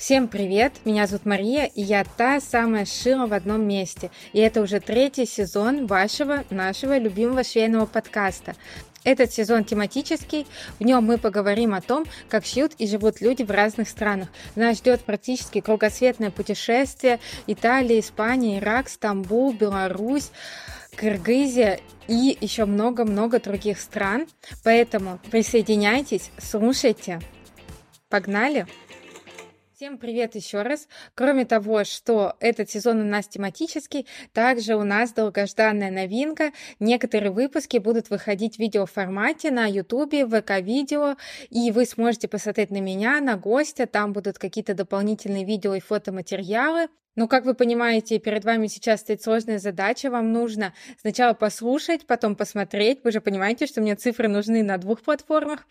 Всем привет! Меня зовут Мария, и я та самая Шила в одном месте. И это уже третий сезон вашего, нашего любимого швейного подкаста. Этот сезон тематический, в нем мы поговорим о том, как шьют и живут люди в разных странах. Нас ждет практически кругосветное путешествие Италия, Испания, Ирак, Стамбул, Беларусь, Кыргызия и еще много-много других стран. Поэтому присоединяйтесь, слушайте. Погнали! Всем привет еще раз. Кроме того, что этот сезон у нас тематический, также у нас долгожданная новинка. Некоторые выпуски будут выходить в видеоформате на YouTube, ВК-видео, и вы сможете посмотреть на меня, на гостя. Там будут какие-то дополнительные видео и фотоматериалы. Но, как вы понимаете, перед вами сейчас стоит сложная задача. Вам нужно сначала послушать, потом посмотреть. Вы же понимаете, что мне цифры нужны на двух платформах.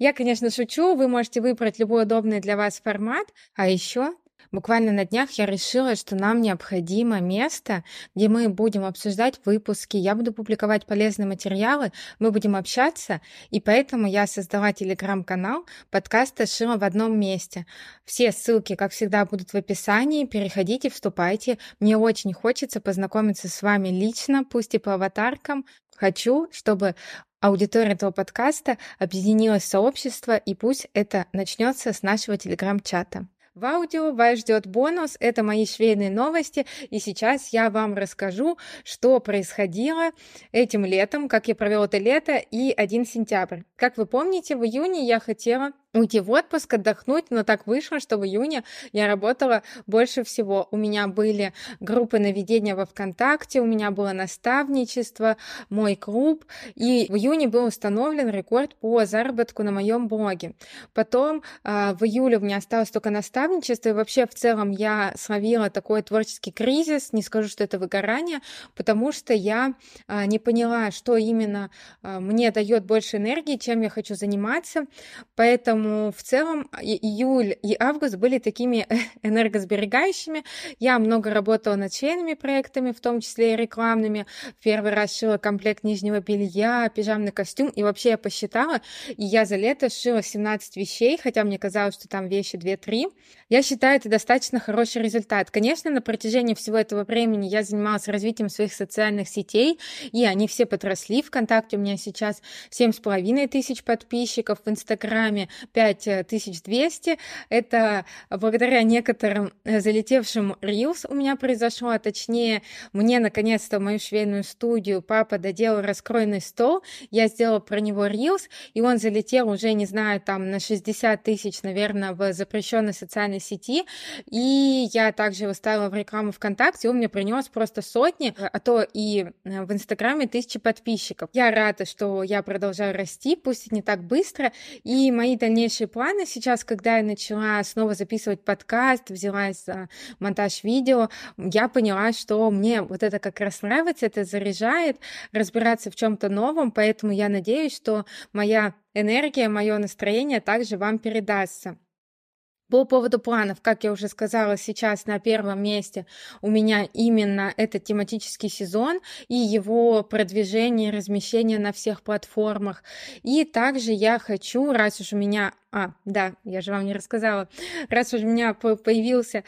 Я, конечно, шучу, вы можете выбрать любой удобный для вас формат. А еще Буквально на днях я решила, что нам необходимо место, где мы будем обсуждать выпуски, я буду публиковать полезные материалы, мы будем общаться, и поэтому я создала телеграм-канал подкаста «Шила в одном месте». Все ссылки, как всегда, будут в описании, переходите, вступайте. Мне очень хочется познакомиться с вами лично, пусть и по аватаркам. Хочу, чтобы аудитория этого подкаста объединилась в сообщество, и пусть это начнется с нашего телеграм-чата. В аудио вас ждет бонус, это мои швейные новости, и сейчас я вам расскажу, что происходило этим летом, как я провел это лето и 1 сентябрь. Как вы помните, в июне я хотела уйти в отпуск, отдохнуть, но так вышло, что в июне я работала больше всего. У меня были группы наведения во ВКонтакте, у меня было наставничество, мой клуб, и в июне был установлен рекорд по заработку на моем блоге. Потом э, в июле у меня осталось только наставничество, и вообще в целом я словила такой творческий кризис, не скажу, что это выгорание, потому что я э, не поняла, что именно э, мне дает больше энергии, чем я хочу заниматься, поэтому Поэтому в целом июль и август были такими энергосберегающими. Я много работала над швейными проектами, в том числе и рекламными. Первый раз шила комплект нижнего белья, пижамный костюм. И вообще я посчитала, и я за лето шила 17 вещей, хотя мне казалось, что там вещи 2-3. Я считаю, это достаточно хороший результат. Конечно, на протяжении всего этого времени я занималась развитием своих социальных сетей, и они все подросли. Вконтакте у меня сейчас 7,5 тысяч подписчиков, в Инстаграме 5200. Это благодаря некоторым э, залетевшим Reels у меня произошло, а точнее, мне наконец-то мою швейную студию папа доделал раскройный стол, я сделала про него Reels, и он залетел уже, не знаю, там на 60 тысяч, наверное, в запрещенной социальной сети, и я также его ставила в рекламу ВКонтакте, он мне принес просто сотни, а то и э, в Инстаграме тысячи подписчиков. Я рада, что я продолжаю расти, пусть и не так быстро, и мои дальнейшие дальнейшие планы сейчас, когда я начала снова записывать подкаст, взялась за монтаж видео, я поняла, что мне вот это как раз нравится, это заряжает разбираться в чем-то новом, поэтому я надеюсь, что моя энергия, мое настроение также вам передастся. По поводу планов, как я уже сказала, сейчас на первом месте у меня именно этот тематический сезон и его продвижение, размещение на всех платформах. И также я хочу, раз уж у меня а, да, я же вам не рассказала. Раз уж у меня появился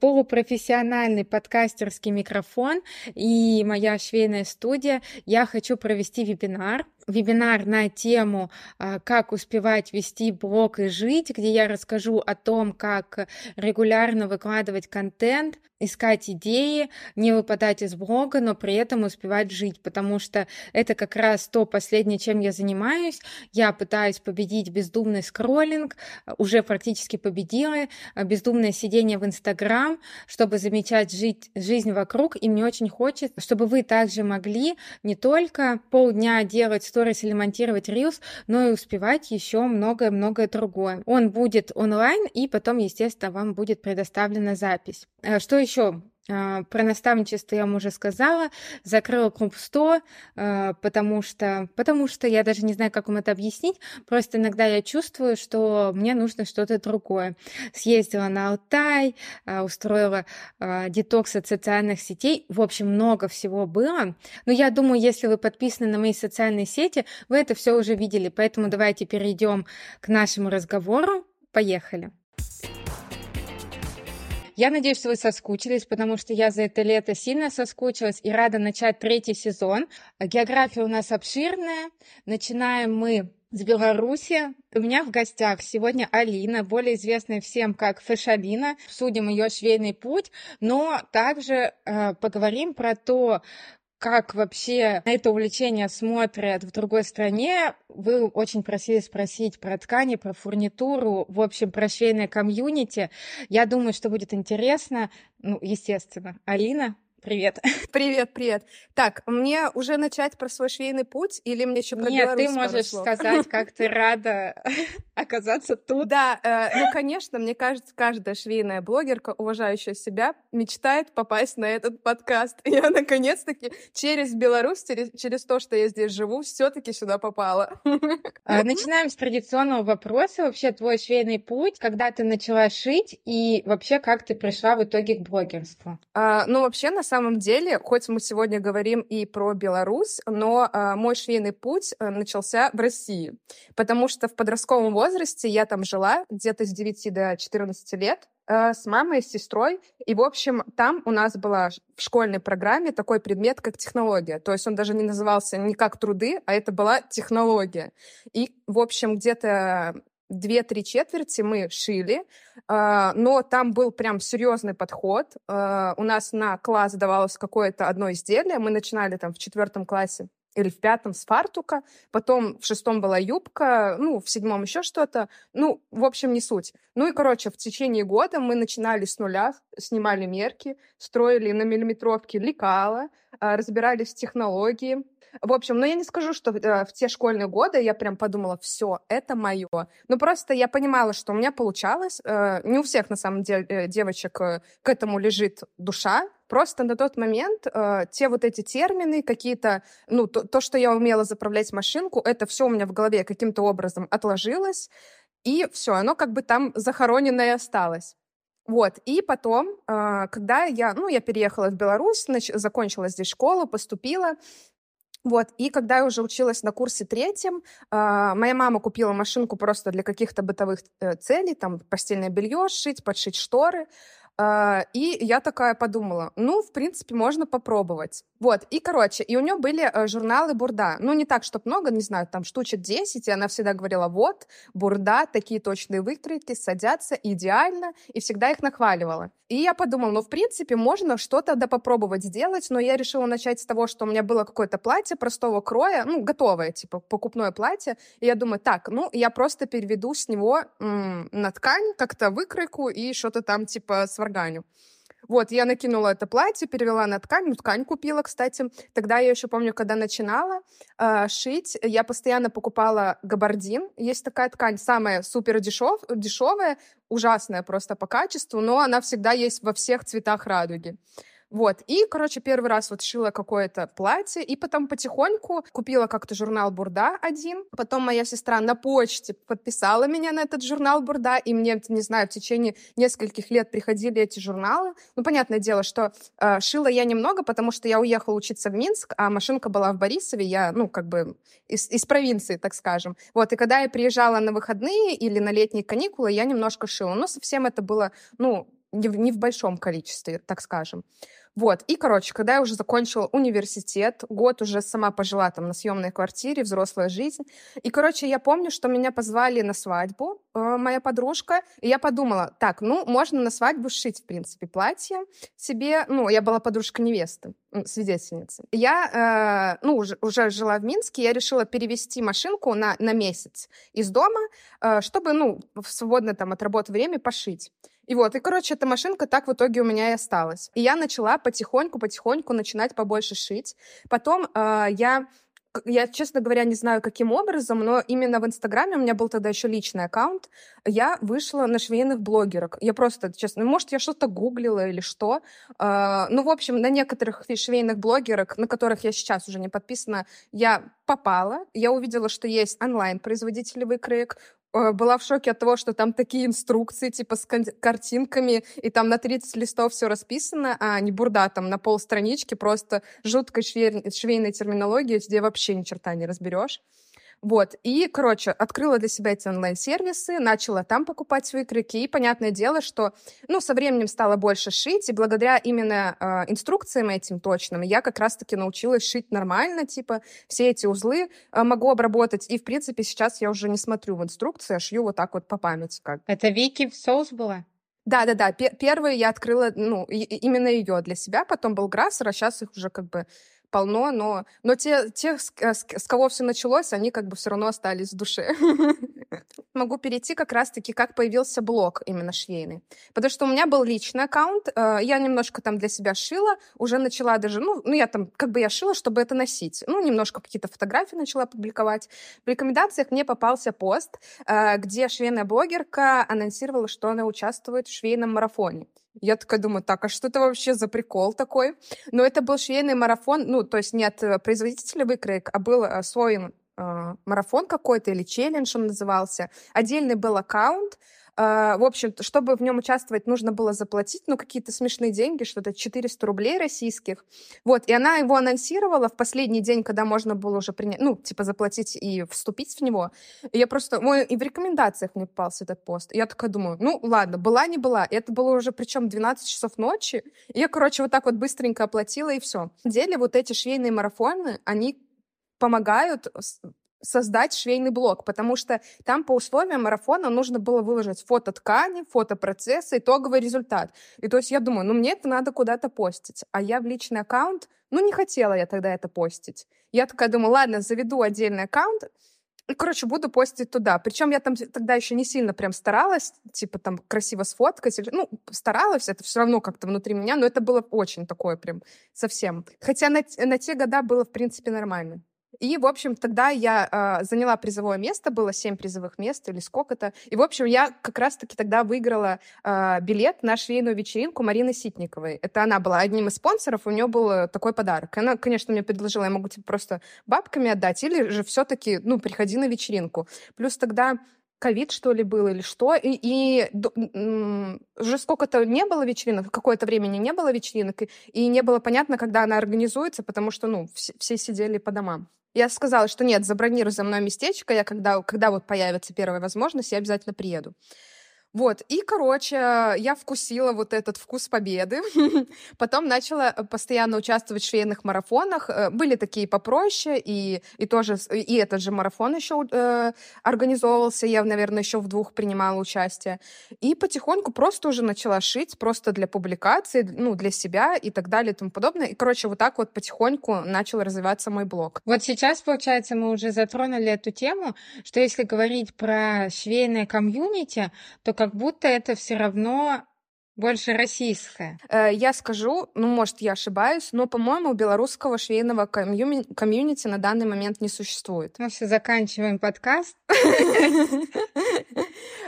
полупрофессиональный подкастерский микрофон и моя швейная студия, я хочу провести вебинар. Вебинар на тему а, «Как успевать вести блог и жить», где я расскажу о том, как регулярно выкладывать контент, искать идеи, не выпадать из блога, но при этом успевать жить, потому что это как раз то последнее, чем я занимаюсь. Я пытаюсь победить бездумный скроллинг, уже практически победила, бездумное сидение в Инстаграм, чтобы замечать жить, жизнь вокруг, и мне очень хочется, чтобы вы также могли не только полдня делать сторис или монтировать рилс, но и успевать еще многое-многое другое. Он будет онлайн, и потом, естественно, вам будет предоставлена запись. Э, что еще? А, про наставничество я вам уже сказала. Закрыла клуб 100, а, потому что, потому что я даже не знаю, как вам это объяснить. Просто иногда я чувствую, что мне нужно что-то другое. Съездила на Алтай, а, устроила детокс от социальных сетей. В общем, много всего было. Но я думаю, если вы подписаны на мои социальные сети, вы это все уже видели. Поэтому давайте перейдем к нашему разговору. Поехали. Я надеюсь, что вы соскучились, потому что я за это лето сильно соскучилась и рада начать третий сезон. География у нас обширная. Начинаем мы с Беларуси. У меня в гостях сегодня Алина, более известная всем как Фэшалина. Судим ее швейный путь, но также э, поговорим про то, как вообще на это увлечение смотрят в другой стране. Вы очень просили спросить про ткани, про фурнитуру, в общем, про швейное комьюнити. Я думаю, что будет интересно. Ну, естественно. Алина, Привет. Привет, привет. Так, мне уже начать про свой швейный путь или мне еще про Нет, Беларусь ты можешь сказать, как ты рада оказаться тут. Да, э, ну, конечно, мне кажется, каждая швейная блогерка, уважающая себя, мечтает попасть на этот подкаст. И я, наконец-таки, через Беларусь, через, через то, что я здесь живу, все таки сюда попала. А, начинаем с традиционного вопроса. Вообще, твой швейный путь, когда ты начала шить, и вообще, как ты пришла в итоге к блогерству? А, ну, вообще, на самом самом деле, хоть мы сегодня говорим и про Беларусь, но э, мой швейный путь э, начался в России, потому что в подростковом возрасте я там жила где-то с 9 до 14 лет э, с мамой, с сестрой. И, в общем, там у нас была в школьной программе такой предмет, как технология. То есть он даже не назывался не как труды, а это была технология. И, в общем, где-то две-три четверти мы шили, а, но там был прям серьезный подход. А, у нас на класс давалось какое-то одно изделие. Мы начинали там в четвертом классе или в пятом с фартука, потом в шестом была юбка, ну, в седьмом еще что-то. Ну, в общем, не суть. Ну и, короче, в течение года мы начинали с нуля, снимали мерки, строили на миллиметровке лекала, а, разбирались в технологии, в общем, ну я не скажу, что э, в те школьные годы я прям подумала, все, это мое. Ну просто я понимала, что у меня получалось. Э, не у всех на самом деле э, девочек к этому лежит душа. Просто на тот момент э, те вот эти термины, какие-то, ну то, то, что я умела заправлять машинку, это все у меня в голове каким-то образом отложилось. И все, оно как бы там захороненное осталось. Вот, и потом, э, когда я, ну, я переехала в Беларусь, нач- закончила здесь школу, поступила, вот, и когда я уже училась на курсе третьем, э, моя мама купила машинку просто для каких-то бытовых э, целей, там, постельное белье сшить, подшить шторы. Uh, и я такая подумала, ну, в принципе, можно попробовать. Вот, и, короче, и у нее были uh, журналы Бурда. Ну, не так, чтобы много, не знаю, там штучек 10, и она всегда говорила, вот, Бурда, такие точные выкройки, садятся идеально, и всегда их нахваливала. И я подумала, ну, в принципе, можно что-то да попробовать сделать, но я решила начать с того, что у меня было какое-то платье простого кроя, ну, готовое, типа, покупное платье, и я думаю, так, ну, я просто переведу с него м- на ткань как-то выкройку и что-то там, типа, сварганю. Вот, я накинула это платье, перевела на ткань, ну, ткань купила, кстати. Тогда я еще помню, когда начинала э, шить, я постоянно покупала габардин. Есть такая ткань, самая супер дешев, дешевая, ужасная просто по качеству, но она всегда есть во всех цветах радуги. Вот, и, короче, первый раз вот шила какое-то платье, и потом потихоньку купила как-то журнал Бурда один, потом моя сестра на почте подписала меня на этот журнал Бурда, и мне, не знаю, в течение нескольких лет приходили эти журналы. Ну, понятное дело, что э, шила я немного, потому что я уехала учиться в Минск, а машинка была в Борисове, я, ну, как бы из, из провинции, так скажем. Вот, и когда я приезжала на выходные или на летние каникулы, я немножко шила. Но совсем это было, ну, не в, не в большом количестве, так скажем. Вот, и, короче, когда я уже закончила университет, год уже сама пожила там на съемной квартире, взрослая жизнь, и, короче, я помню, что меня позвали на свадьбу, э, моя подружка, и я подумала, так, ну, можно на свадьбу сшить, в принципе, платье себе, ну, я была подружка невесты, свидетельницы. Я, э, ну, уже, уже жила в Минске, я решила перевести машинку на, на месяц из дома, э, чтобы, ну, в свободное там от работы время пошить. И вот, и, короче, эта машинка так в итоге у меня и осталась. И я начала потихоньку-потихоньку начинать побольше шить. Потом э, я я, честно говоря, не знаю, каким образом, но именно в Инстаграме, у меня был тогда еще личный аккаунт, я вышла на швейных блогерок. Я просто, честно, может, я что-то гуглила или что. Uh, ну, в общем, на некоторых швейных блогерок, на которых я сейчас уже не подписана, я попала. Я увидела, что есть онлайн-производители выкроек, была в шоке от того, что там такие инструкции, типа с картинками, и там на 30 листов все расписано, а не бурда там на полстранички, просто жуткой швей... швейной терминологии, где вообще ни черта не разберешь. Вот, и, короче, открыла для себя эти онлайн-сервисы, начала там покупать крюки, и понятное дело, что, ну, со временем стала больше шить, и благодаря именно э, инструкциям этим точным я как раз-таки научилась шить нормально, типа, все эти узлы э, могу обработать, и, в принципе, сейчас я уже не смотрю в инструкции, а шью вот так вот по памяти как. Это Вики в соус была? Да-да-да, первую я открыла, ну, именно ее для себя, потом был Грассер, а сейчас их уже как бы полно, но, но те, тех, с, э, с, кого все началось, они как бы все равно остались в душе. Могу перейти как раз-таки, как появился блог именно швейный. Потому что у меня был личный аккаунт, э, я немножко там для себя шила, уже начала даже, ну, ну я там, как бы я шила, чтобы это носить. Ну, немножко какие-то фотографии начала публиковать. В рекомендациях мне попался пост, э, где швейная блогерка анонсировала, что она участвует в швейном марафоне. Я такая думаю, так, а что это вообще за прикол такой? Но это был швейный марафон, ну, то есть не от э, производителя выкроек, а был э, свой э, марафон какой-то или челлендж он назывался. Отдельный был аккаунт, в общем, чтобы в нем участвовать, нужно было заплатить, ну, какие-то смешные деньги, что-то 400 рублей российских. Вот, и она его анонсировала в последний день, когда можно было уже принять, ну, типа, заплатить и вступить в него. И я просто, мой, и в рекомендациях мне попался этот пост. И я такая думаю, ну, ладно, была, не была. И это было уже, причем 12 часов ночи. И я, короче, вот так вот быстренько оплатила, и все. На деле вот эти швейные марафоны, они помогают создать швейный блог, потому что там по условиям марафона нужно было выложить фото ткани, фото процесса, итоговый результат. И то есть я думаю, ну мне это надо куда-то постить. А я в личный аккаунт, ну не хотела я тогда это постить. Я такая думаю, ладно, заведу отдельный аккаунт, и, короче, буду постить туда. Причем я там тогда еще не сильно прям старалась, типа там красиво сфоткать. Ну, старалась, это все равно как-то внутри меня, но это было очень такое прям совсем. Хотя на, на те года было, в принципе, нормально. И, в общем, тогда я э, заняла призовое место, было семь призовых мест или сколько-то. И, в общем, я как раз-таки тогда выиграла э, билет на швейную вечеринку Марины Ситниковой. Это она была одним из спонсоров, у нее был такой подарок. Она, конечно, мне предложила, я могу тебе просто бабками отдать, или же все-таки, ну, приходи на вечеринку. Плюс тогда ковид, что ли, был или что, и, и уже сколько-то не было вечеринок, какое-то времени не было вечеринок, и, и не было понятно, когда она организуется, потому что, ну, все, все сидели по домам. Я сказала, что нет, забронируй за мной местечко, я когда, когда вот появится первая возможность, я обязательно приеду. Вот, и, короче, я вкусила вот этот вкус победы. Потом начала э, постоянно участвовать в швейных марафонах. Э, были такие попроще, и, и тоже, и этот же марафон еще э, организовывался. Я, наверное, еще в двух принимала участие. И потихоньку просто уже начала шить, просто для публикации, ну, для себя и так далее и тому подобное. И, короче, вот так вот потихоньку начал развиваться мой блог. Вот сейчас, получается, мы уже затронули эту тему, что если говорить про швейное комьюнити, то как будто это все равно больше российское. Э, я скажу, ну, может, я ошибаюсь, но, по-моему, белорусского швейного комью- комьюнити на данный момент не существует. Ну все, заканчиваем подкаст.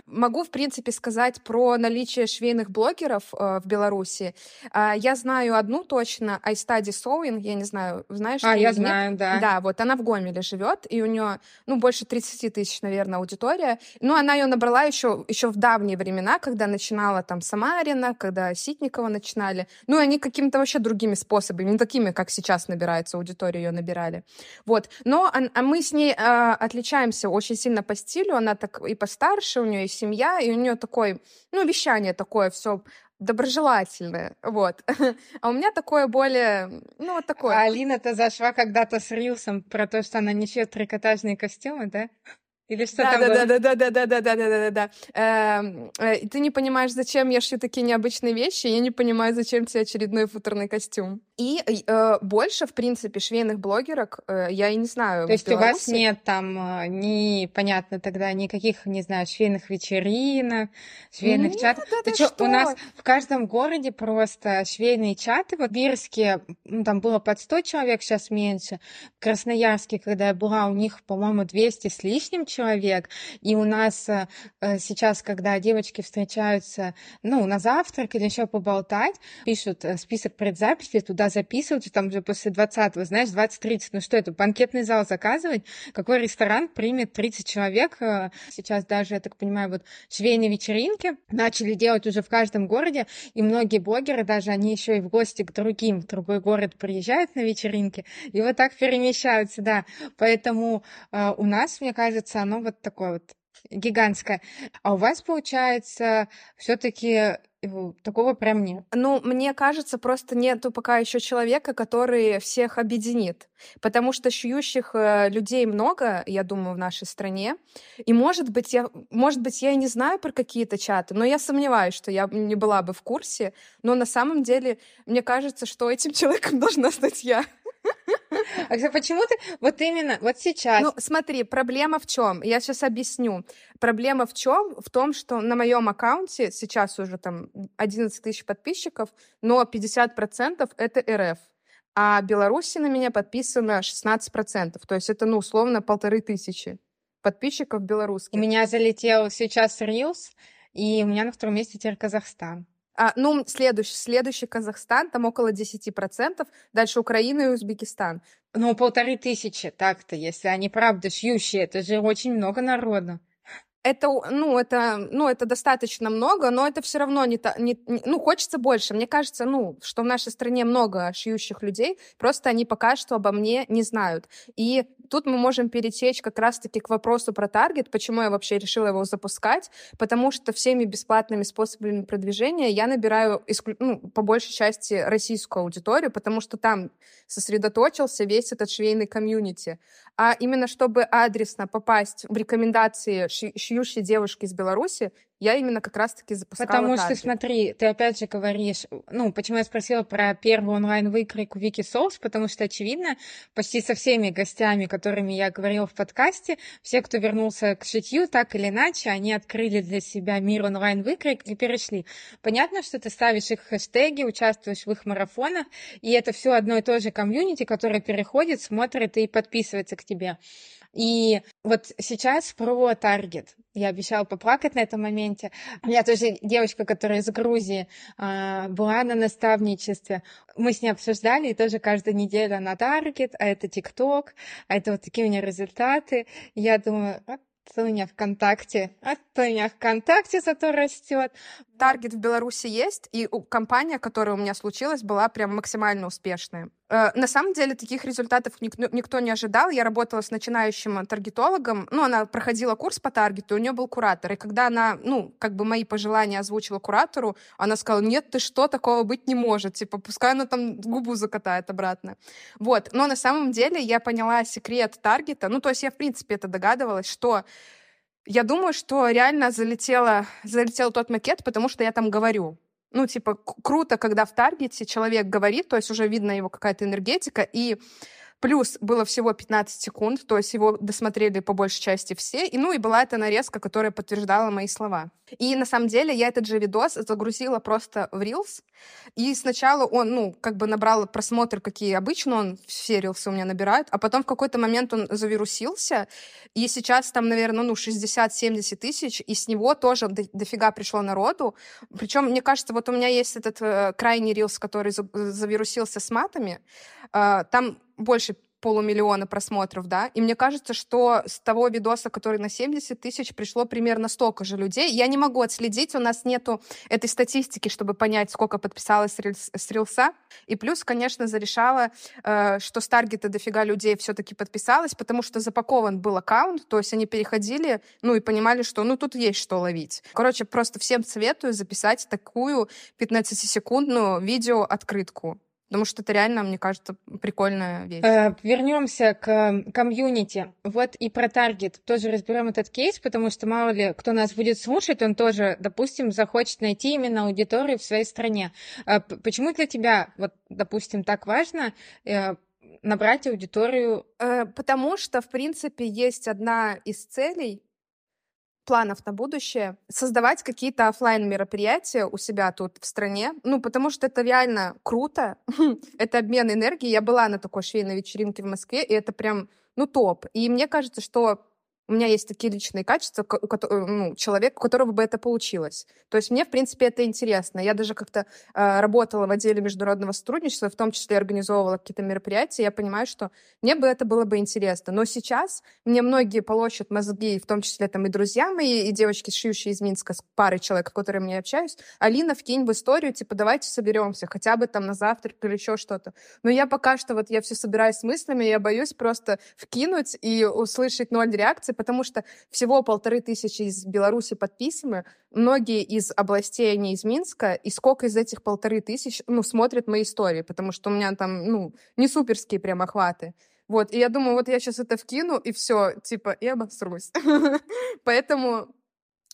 Могу, в принципе, сказать про наличие швейных блогеров э, в Беларуси. Э, я знаю одну точно, iStudy Sewing, я не знаю, знаешь? А, я знаю, да. Да, вот она в Гомеле живет, и у нее, ну, больше 30 тысяч, наверное, аудитория. Ну, она ее набрала еще, еще в давние времена, когда начинала там Самарина, когда Ситникова начинали. Ну, они какими-то вообще другими способами, не такими, как сейчас набирается аудитория, ее набирали. Вот. Но а, а мы с ней э, отличаемся очень сильно по стилю, она так и постарше, у нее есть семья, и у нее такое, ну, вещание такое все доброжелательное, вот. А у меня такое более, ну, вот такое. А Алина-то зашла когда-то с Рилсом про то, что она не шьет трикотажные костюмы, да? Или что да, там да, было? да, да, да, да, да, да, да, да, да. Э, ты не понимаешь, зачем я шью такие необычные вещи, я не понимаю, зачем тебе очередной футерный костюм. И э, больше, в принципе, швейных блогерок э, я и не знаю. То есть у вас нет там э, ни, понятно, тогда никаких, не знаю, швейных вечеринок, швейных нет, чатов. Да, что? что? У нас в каждом городе просто швейные чаты. Вот в Бирске ну, там было под 100 человек, сейчас меньше. В Красноярске, когда я была, у них, по-моему, 200 с лишним человек. И у нас э, э, сейчас, когда девочки встречаются, ну, на завтрак или еще поболтать, пишут э, список предзаписи, туда туда записываться, там уже после 20-го, знаешь, 20-30, ну что это, банкетный зал заказывать? Какой ресторан примет 30 человек? Э, сейчас даже, я так понимаю, вот швейные вечеринки начали делать уже в каждом городе, и многие блогеры даже, они еще и в гости к другим, в другой город приезжают на вечеринки, и вот так перемещаются, да. Поэтому э, у нас, мне кажется, оно вот такое вот гигантская. А у вас, получается, все-таки такого прям нет. Ну, мне кажется, просто нету пока еще человека, который всех объединит. Потому что шьющих э, людей много, я думаю, в нашей стране. И, может быть, я, может быть, я и не знаю про какие-то чаты, но я сомневаюсь, что я не была бы в курсе. Но на самом деле, мне кажется, что этим человеком должна стать я. А почему ты вот именно вот сейчас? Ну, смотри, проблема в чем? Я сейчас объясню. Проблема в чем? В том, что на моем аккаунте сейчас уже там 11 тысяч подписчиков, но 50% это РФ. А Беларуси на меня подписано 16%. То есть это, ну, условно, полторы тысячи подписчиков белорусских. У меня залетел сейчас Reels, и у меня на втором месте теперь Казахстан. А, ну, следующий, следующий Казахстан, там около 10%, дальше Украина и Узбекистан. Ну, полторы тысячи так-то, если они правда шьющие, это же очень много народу это, ну, это, ну, это достаточно много, но это все равно не, не, не... Ну, хочется больше. Мне кажется, ну, что в нашей стране много шьющих людей, просто они пока что обо мне не знают. И тут мы можем перетечь как раз-таки к вопросу про таргет, почему я вообще решила его запускать, потому что всеми бесплатными способами продвижения я набираю исклю... ну, по большей части российскую аудиторию, потому что там сосредоточился весь этот швейный комьюнити. А именно чтобы адресно попасть в рекомендации шьющей девушки из Беларуси, я именно как раз-таки запускала Потому таргет. что, смотри, ты опять же говоришь, ну, почему я спросила про первый онлайн-выкройку Вики Соус, потому что, очевидно, почти со всеми гостями, которыми я говорила в подкасте, все, кто вернулся к шитью, так или иначе, они открыли для себя мир онлайн-выкроек и перешли. Понятно, что ты ставишь их хэштеги, участвуешь в их марафонах, и это все одно и то же комьюнити, которое переходит, смотрит и подписывается к тебе. И вот сейчас про таргет. Я обещала поплакать на этом моменте. У меня тоже девочка, которая из Грузии, а, была на наставничестве. Мы с ней обсуждали, и тоже каждую неделю на таргет, а это ТикТок, а это вот такие у меня результаты. Я думаю, у меня ВКонтакте, а то у меня ВКонтакте зато растет. Таргет в Беларуси есть, и компания, которая у меня случилась, была прям максимально успешная. Э, на самом деле таких результатов никто не ожидал. Я работала с начинающим таргетологом. Ну, она проходила курс по таргету, у нее был куратор. И когда она, ну, как бы мои пожелания озвучила куратору, она сказала, нет, ты что, такого быть не может. Типа, пускай она там губу закатает обратно. Вот. Но на самом деле я поняла секрет таргета. Ну, то есть я, в принципе, это догадывалась, что я думаю, что реально залетела, залетел тот макет, потому что я там говорю. Ну, типа, круто, когда в таргете человек говорит, то есть уже видно его какая-то энергетика, и Плюс было всего 15 секунд, то есть его досмотрели по большей части все. И, ну, и была эта нарезка, которая подтверждала мои слова. И на самом деле я этот же видос загрузила просто в Reels. И сначала он, ну, как бы набрал просмотры, какие обычно он все Reels у меня набирает, а потом в какой-то момент он завирусился, и сейчас там, наверное, ну, 60-70 тысяч, и с него тоже до, дофига пришло народу. Причем, мне кажется, вот у меня есть этот э, крайний Reels, который завирусился с матами, э, там больше полумиллиона просмотров, да, и мне кажется, что с того видоса, который на 70 тысяч, пришло примерно столько же людей. Я не могу отследить, у нас нету этой статистики, чтобы понять, сколько подписалось с рилса. И плюс, конечно, зарешала, э, что с таргета дофига людей все-таки подписалось, потому что запакован был аккаунт, то есть они переходили, ну и понимали, что ну тут есть что ловить. Короче, просто всем советую записать такую 15-секундную видео-открытку. Потому что это реально, мне кажется, прикольная вещь. Э, вернемся к комьюнити. Вот и про таргет тоже разберем этот кейс, потому что мало ли кто нас будет слушать, он тоже, допустим, захочет найти именно аудиторию в своей стране. Э, почему для тебя, вот, допустим, так важно э, набрать аудиторию? Э, потому что, в принципе, есть одна из целей планов на будущее создавать какие-то офлайн мероприятия у себя тут в стране, ну, потому что это реально круто, это обмен энергией. Я была на такой швейной вечеринке в Москве, и это прям, ну, топ. И мне кажется, что у меня есть такие личные качества, у которого, ну, человек, у которого бы это получилось. То есть мне, в принципе, это интересно. Я даже как-то э, работала в отделе международного сотрудничества, в том числе организовывала какие-то мероприятия. Я понимаю, что мне бы это было бы интересно. Но сейчас мне многие полощут мозги, в том числе там и друзья мои, и девочки, шьющие из Минска, с парой человек, с которыми я общаюсь. Алина, вкинь в историю, типа, давайте соберемся, хотя бы там на завтрак или еще что-то. Но я пока что, вот я все собираюсь с мыслями, я боюсь просто вкинуть и услышать ноль реакции, потому что всего полторы тысячи из Беларуси подписаны, многие из областей, они из Минска, и сколько из этих полторы тысяч, ну, смотрят мои истории, потому что у меня там, ну, не суперские прям охваты. Вот, и я думаю, вот я сейчас это вкину, и все, типа, и обосрусь. Поэтому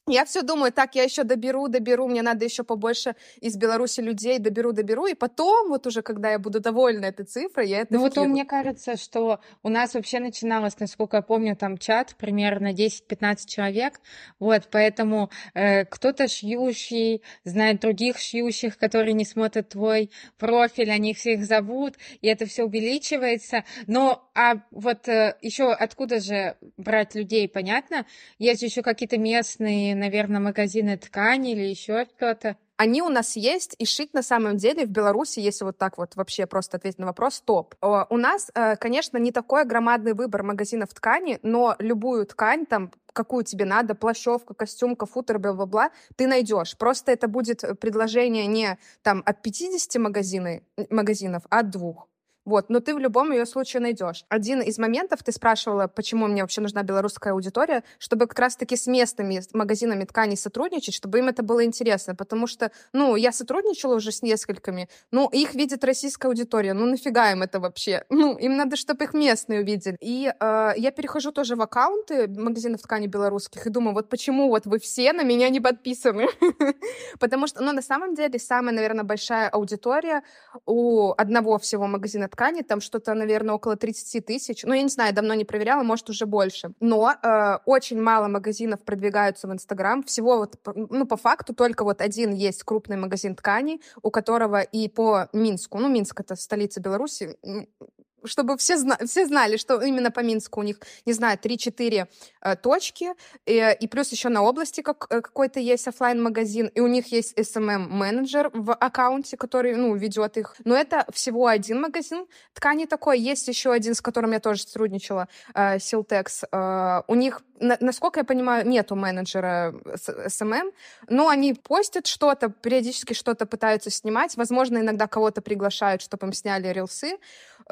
я все думаю, так, я еще доберу, доберу, мне надо еще побольше из Беларуси людей, доберу, доберу, и потом, вот уже когда я буду довольна этой цифрой, я это Ну вот мне кажется, что у нас вообще начиналось, насколько я помню, там чат примерно 10-15 человек, вот, поэтому э, кто-то шьющий, знает других шьющих, которые не смотрят твой профиль, они всех зовут, и это все увеличивается, но, а вот э, еще откуда же брать людей, понятно? Есть еще какие-то местные наверное, магазины ткани или еще что-то. Они у нас есть, и шить на самом деле в Беларуси, если вот так вот вообще просто ответить на вопрос, топ. У нас, э, конечно, не такой громадный выбор магазинов ткани, но любую ткань, там, какую тебе надо, плащевка, костюмка, футер, бла-бла-бла, ты найдешь. Просто это будет предложение не там от 50 магазины, магазинов, а от двух. Вот, но ты в любом ее случае найдешь. Один из моментов, ты спрашивала, почему мне вообще нужна белорусская аудитория, чтобы как раз-таки с местными магазинами тканей сотрудничать, чтобы им это было интересно, потому что, ну, я сотрудничала уже с несколькими, ну, их видит российская аудитория, ну, нафига им это вообще? Ну, им надо, чтобы их местные увидели. И э, я перехожу тоже в аккаунты магазинов тканей белорусских и думаю, вот почему вот вы все на меня не подписаны? Потому что, ну, на самом деле, самая, наверное, большая аудитория у одного всего магазина ткани, там что-то, наверное, около 30 тысяч. Ну, я не знаю, давно не проверяла, может, уже больше. Но э, очень мало магазинов продвигаются в Инстаграм. Всего вот, ну, по факту, только вот один есть крупный магазин тканей, у которого и по Минску, ну, Минск — это столица Беларуси, чтобы все, зна все знали, что именно по Минску у них, не знаю, 3-4 э, точки, и, и плюс еще на области как, э, какой-то есть офлайн магазин и у них есть SMM-менеджер в аккаунте, который, ну, ведет их. Но это всего один магазин ткани такой. Есть еще один, с которым я тоже сотрудничала, э, Siltex. Э, у них на, насколько я понимаю, нету менеджера SMM, но они постят что-то, периодически что-то пытаются снимать, возможно, иногда кого-то приглашают, чтобы им сняли рилсы, э,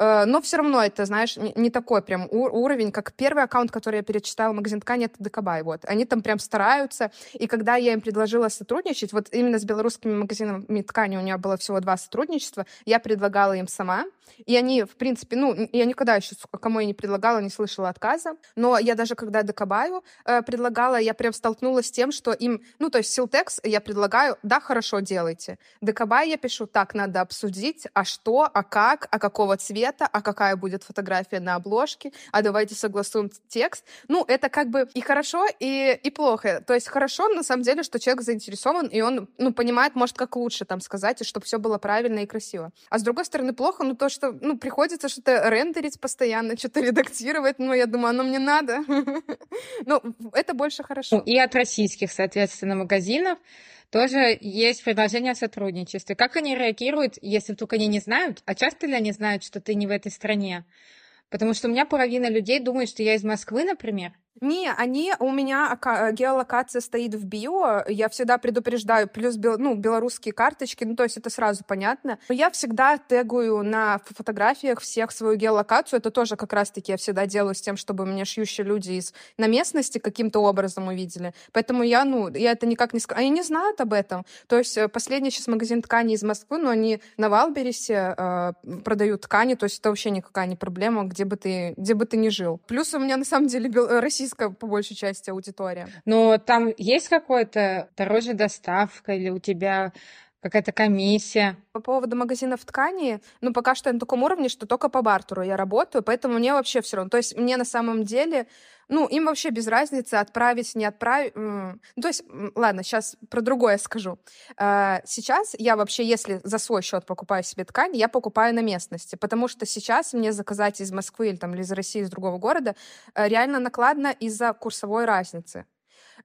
но все равно это, знаешь, не такой прям уровень, как первый аккаунт, который я перечитала, магазин ткани, это Декабай, вот. Они там прям стараются, и когда я им предложила сотрудничать, вот именно с белорусскими магазинами ткани у меня было всего два сотрудничества, я предлагала им сама, и они, в принципе, ну, я никогда еще кому я не предлагала, не слышала отказа, но я даже когда Декабаю э, предлагала, я прям столкнулась с тем, что им, ну, то есть Силтекс я предлагаю, да, хорошо, делайте. Декабай я пишу, так, надо обсудить, а что, а как, а какого цвета, а какая будет фотография на обложке, а давайте согласуем текст. Ну, это как бы и хорошо, и, и плохо. То есть хорошо, на самом деле, что человек заинтересован, и он, ну, понимает, может, как лучше там сказать, и чтобы все было правильно и красиво. А с другой стороны, плохо, ну, то, что что, ну, приходится что-то рендерить постоянно, что-то редактировать, но я думаю, оно мне надо. Ну, это больше хорошо. И от российских, соответственно, магазинов тоже есть предложение о сотрудничестве. Как они реагируют, если только они не знают, а часто ли они знают, что ты не в этой стране? Потому что у меня половина людей думает, что я из Москвы, например, не, они у меня геолокация стоит в био, я всегда предупреждаю, плюс ну, белорусские карточки, ну то есть это сразу понятно. Но я всегда тегую на фотографиях всех свою геолокацию, это тоже как раз-таки я всегда делаю с тем, чтобы меня шьющие люди из на местности каким-то образом увидели. Поэтому я, ну, я это никак не скажу. Они не знают об этом. То есть э, последний сейчас магазин ткани из Москвы, но они на Валберисе э, продают ткани, то есть это вообще никакая не проблема, где бы ты, где бы ты ни жил. Плюс у меня на самом деле Россия российская, по большей части, аудитория. Но там есть какой-то дороже доставка или у тебя Какая-то комиссия. По поводу магазинов ткани, ну, пока что я на таком уровне, что только по бартеру я работаю, поэтому мне вообще все равно. То есть мне на самом деле, ну, им вообще без разницы отправить, не отправить. То есть, ладно, сейчас про другое скажу. А, сейчас я вообще, если за свой счет покупаю себе ткань, я покупаю на местности, потому что сейчас мне заказать из Москвы или, там, или из России, из другого города э, реально накладно из-за курсовой разницы.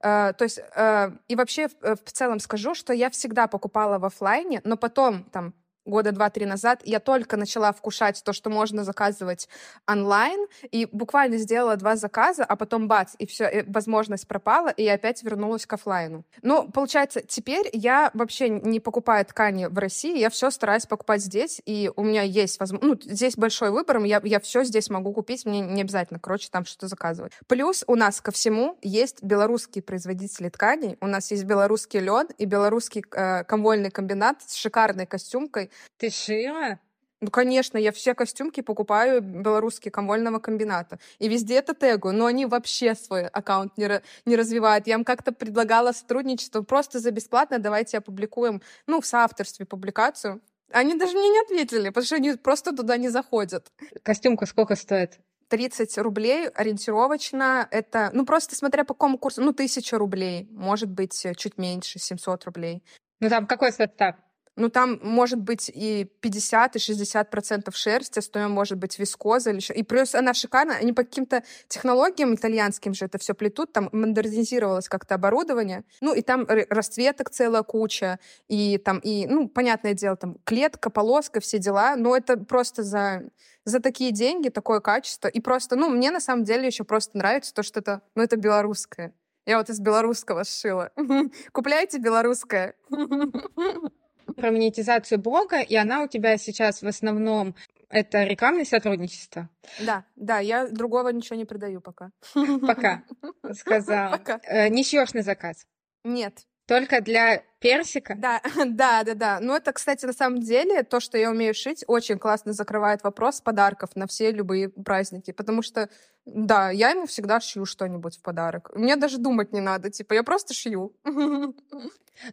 Э, то есть, э, и вообще в целом скажу, что я всегда покупала в офлайне, но потом там года два-три назад я только начала вкушать то, что можно заказывать онлайн, и буквально сделала два заказа, а потом бац, и все, и возможность пропала, и я опять вернулась к офлайну. Ну, получается, теперь я вообще не покупаю ткани в России, я все стараюсь покупать здесь, и у меня есть возможность, ну, здесь большой выбор, я, я все здесь могу купить, мне не обязательно, короче, там что-то заказывать. Плюс у нас ко всему есть белорусские производители тканей, у нас есть белорусский лен и белорусский э, комвольный комбинат с шикарной костюмкой, ты шила? Ну, конечно, я все костюмки покупаю белорусские комвольного комбината. И везде это тегу, но они вообще свой аккаунт не, не развивают. Я им как-то предлагала сотрудничество просто за бесплатно, давайте опубликуем, ну, в соавторстве публикацию. Они даже мне не ответили, потому что они просто туда не заходят. Костюмка сколько стоит? 30 рублей ориентировочно. Это, ну, просто смотря по какому курсу, ну, 1000 рублей, может быть, чуть меньше, 700 рублей. Ну, там какой состав? Ну, там может быть и 50, и 60 процентов шерсти, остальное может быть вискоза или И плюс она шикарная. Они по каким-то технологиям итальянским же это все плетут. Там модернизировалось как-то оборудование. Ну, и там расцветок целая куча. И там, и, ну, понятное дело, там клетка, полоска, все дела. Но это просто за за такие деньги, такое качество. И просто, ну, мне на самом деле еще просто нравится то, что это, ну, это белорусское. Я вот из белорусского сшила. Купляйте белорусское про монетизацию блога, и она у тебя сейчас в основном это рекламное сотрудничество? Да, да, я другого ничего не продаю пока. Пока, сказала. Пока. Э, не шьешь на заказ? Нет. Только для персика? Да, да, да, да. Ну, это, кстати, на самом деле, то, что я умею шить, очень классно закрывает вопрос подарков на все любые праздники. Потому что, да, я ему всегда шью что-нибудь в подарок. Мне даже думать не надо. Типа, я просто шью.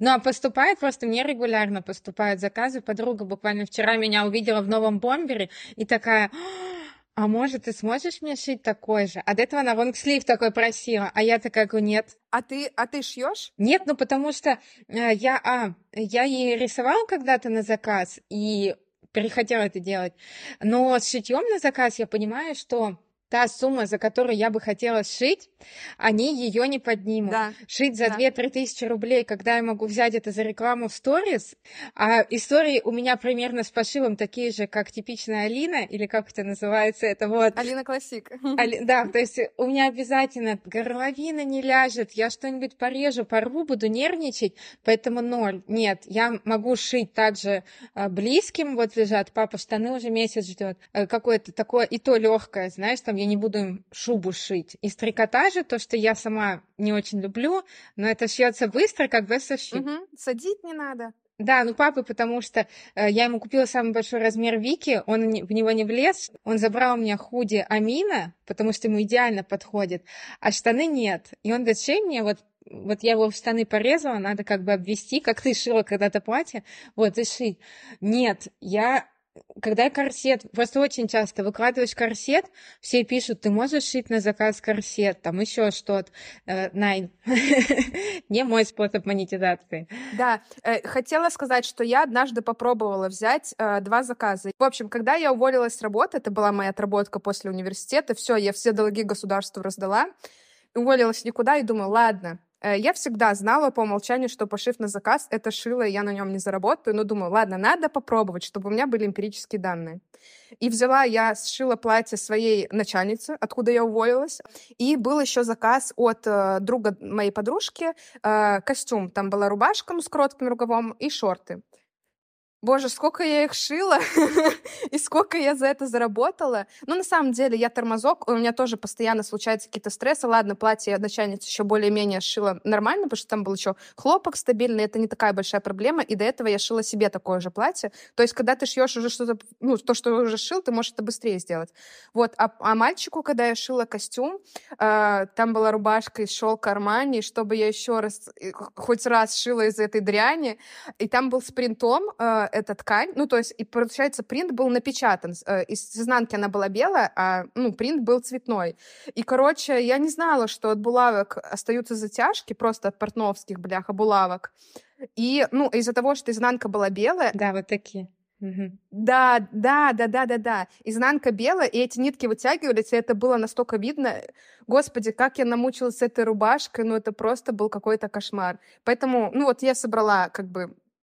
Ну, а поступает просто, мне регулярно поступают заказы. Подруга буквально вчера меня увидела в новом бомбере и такая а может, ты сможешь мне шить такой же? До этого она лонгслив такой просила, а я такая говорю, нет. А ты, а ты шьешь? Нет, ну потому что э, я, а, я ей рисовала когда-то на заказ и перехотела это делать. Но с шитьем на заказ я понимаю, что та сумма, за которую я бы хотела сшить, они ее не поднимут. Да. Шить за да. 2-3 тысячи рублей, когда я могу взять это за рекламу в сторис, а истории у меня примерно с пошивом такие же, как типичная Алина, или как это называется, это вот... Алина Классик. Али... Да, то есть у меня обязательно горловина не ляжет, я что-нибудь порежу, порву, буду нервничать, поэтому ноль. Нет, я могу шить также а, близким, вот лежат, папа штаны уже месяц ждет, э, какое-то такое, и то легкое, знаешь, там я не буду им шубу шить. Из трикотажа, то, что я сама не очень люблю, но это шьется быстро, как сошить. Угу. Садить не надо. Да, ну папы, потому что э, я ему купила самый большой размер Вики, он в него не влез, он забрал у меня худи Амина, потому что ему идеально подходит, а штаны нет. И он говорит, шей мне вот вот я его в штаны порезала, надо как бы обвести, как ты шила когда-то платье, вот, и шить. Нет, я когда корсет, просто очень часто выкладываешь корсет, все пишут, ты можешь шить на заказ корсет, там еще что-то. Э, Найн. Не мой способ монетизации. Да, э, хотела сказать, что я однажды попробовала взять э, два заказа. В общем, когда я уволилась с работы, это была моя отработка после университета, все, я все долги государству раздала, уволилась никуда и думаю, ладно, я всегда знала по умолчанию, что пошив на заказ — это шило, и я на нем не заработаю. Но думаю, ладно, надо попробовать, чтобы у меня были эмпирические данные. И взяла, я сшила платье своей начальницы, откуда я уволилась. И был еще заказ от э, друга моей подружки, э, костюм. Там была рубашка ну, с коротким рукавом и шорты. Боже, сколько я их шила и сколько я за это заработала. Ну, на самом деле, я тормозок, у меня тоже постоянно случаются какие-то стрессы. Ладно, платье я начальница еще более-менее шила нормально, потому что там был еще хлопок стабильный, это не такая большая проблема, и до этого я шила себе такое же платье. То есть, когда ты шьешь уже что-то, ну, то, что уже шил, ты можешь это быстрее сделать. Вот, а, а мальчику, когда я шила костюм, э, там была рубашка из шелка Армани, чтобы я еще раз, э, хоть раз шила из этой дряни, и там был с принтом, э, эта ткань, ну, то есть, и получается, принт был напечатан, э, из изнанки она была белая, а, ну, принт был цветной. И, короче, я не знала, что от булавок остаются затяжки, просто от портновских, бляха, булавок. И, ну, из-за того, что изнанка была белая... Да, вот такие. Да, да, да, да, да, да. Изнанка белая, и эти нитки вытягивались, и это было настолько видно. Господи, как я намучилась с этой рубашкой, ну это просто был какой-то кошмар. Поэтому, ну вот я собрала как бы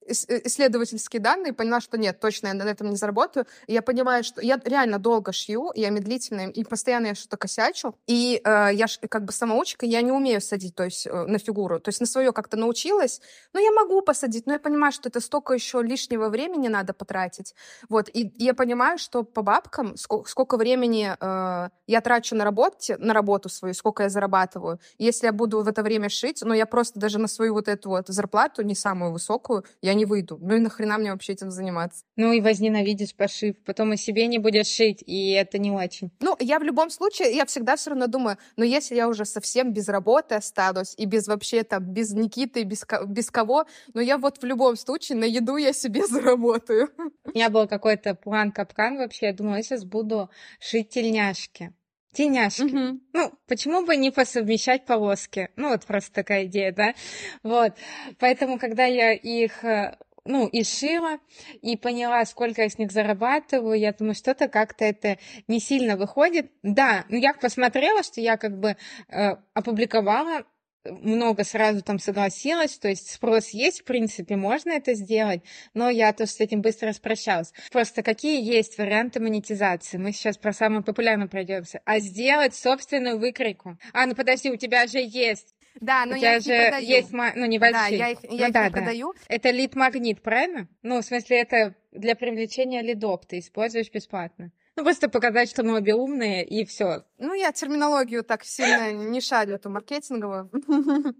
исследовательские данные, поняла, что нет, точно я на этом не заработаю. И я понимаю, что я реально долго шью, я медлительная, и постоянно я что-то косячу. И э, я ж, как бы самоучка, я не умею садить, то есть э, на фигуру. То есть на свое как-то научилась, но я могу посадить, но я понимаю, что это столько еще лишнего времени надо потратить. Вот, и, и я понимаю, что по бабкам, сколько, сколько времени э, я трачу на, работе, на работу свою, сколько я зарабатываю. Если я буду в это время шить, но я просто даже на свою вот эту вот зарплату, не самую высокую, я не выйду. Ну и нахрена мне вообще этим заниматься? Ну и возненавидишь пошив, потом и себе не будешь шить, и это не очень. Ну, я в любом случае, я всегда все равно думаю, но если я уже совсем без работы останусь, и без вообще там, без Никиты, без, без кого, но я вот в любом случае на еду я себе заработаю. У меня был какой-то план-капкан вообще, я думала, я сейчас буду шить тельняшки. Теняшки. Угу. Ну, почему бы не посовмещать полоски? Ну, вот просто такая идея, да? Вот. Поэтому, когда я их э, ну, и шила, и поняла, сколько я с них зарабатываю, я думаю, что-то как-то это не сильно выходит. Да, ну, я посмотрела, что я как бы э, опубликовала много сразу там согласилась, то есть спрос есть, в принципе, можно это сделать, но я тоже с этим быстро распрощалась. Просто какие есть варианты монетизации? Мы сейчас про самое популярное пройдемся. А сделать собственную выкройку. А, ну подожди, у тебя же есть да, но у я их же не продаю. есть, ну, небольшие. Да, я их, я ну, их да, не да. продаю. Это лид-магнит, правильно? Ну, в смысле, это для привлечения лидов ты используешь бесплатно. Ну, просто показать, что мы обе умные, и все. Ну, я терминологию так сильно не шарю, эту маркетинговую.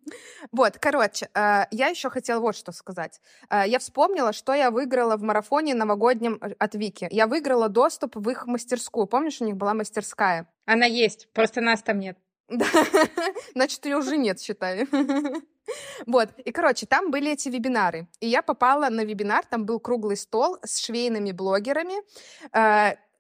Вот, короче, э, я еще хотела вот что сказать. Э, я вспомнила, что я выиграла в марафоне новогоднем э, от Вики. Я выиграла доступ в их мастерскую. Помнишь, у них была мастерская? Она есть, просто нас там нет. Да, значит, ее уже нет, считай. Вот, и, короче, там были эти вебинары. И я попала на вебинар, там был круглый стол с швейными блогерами,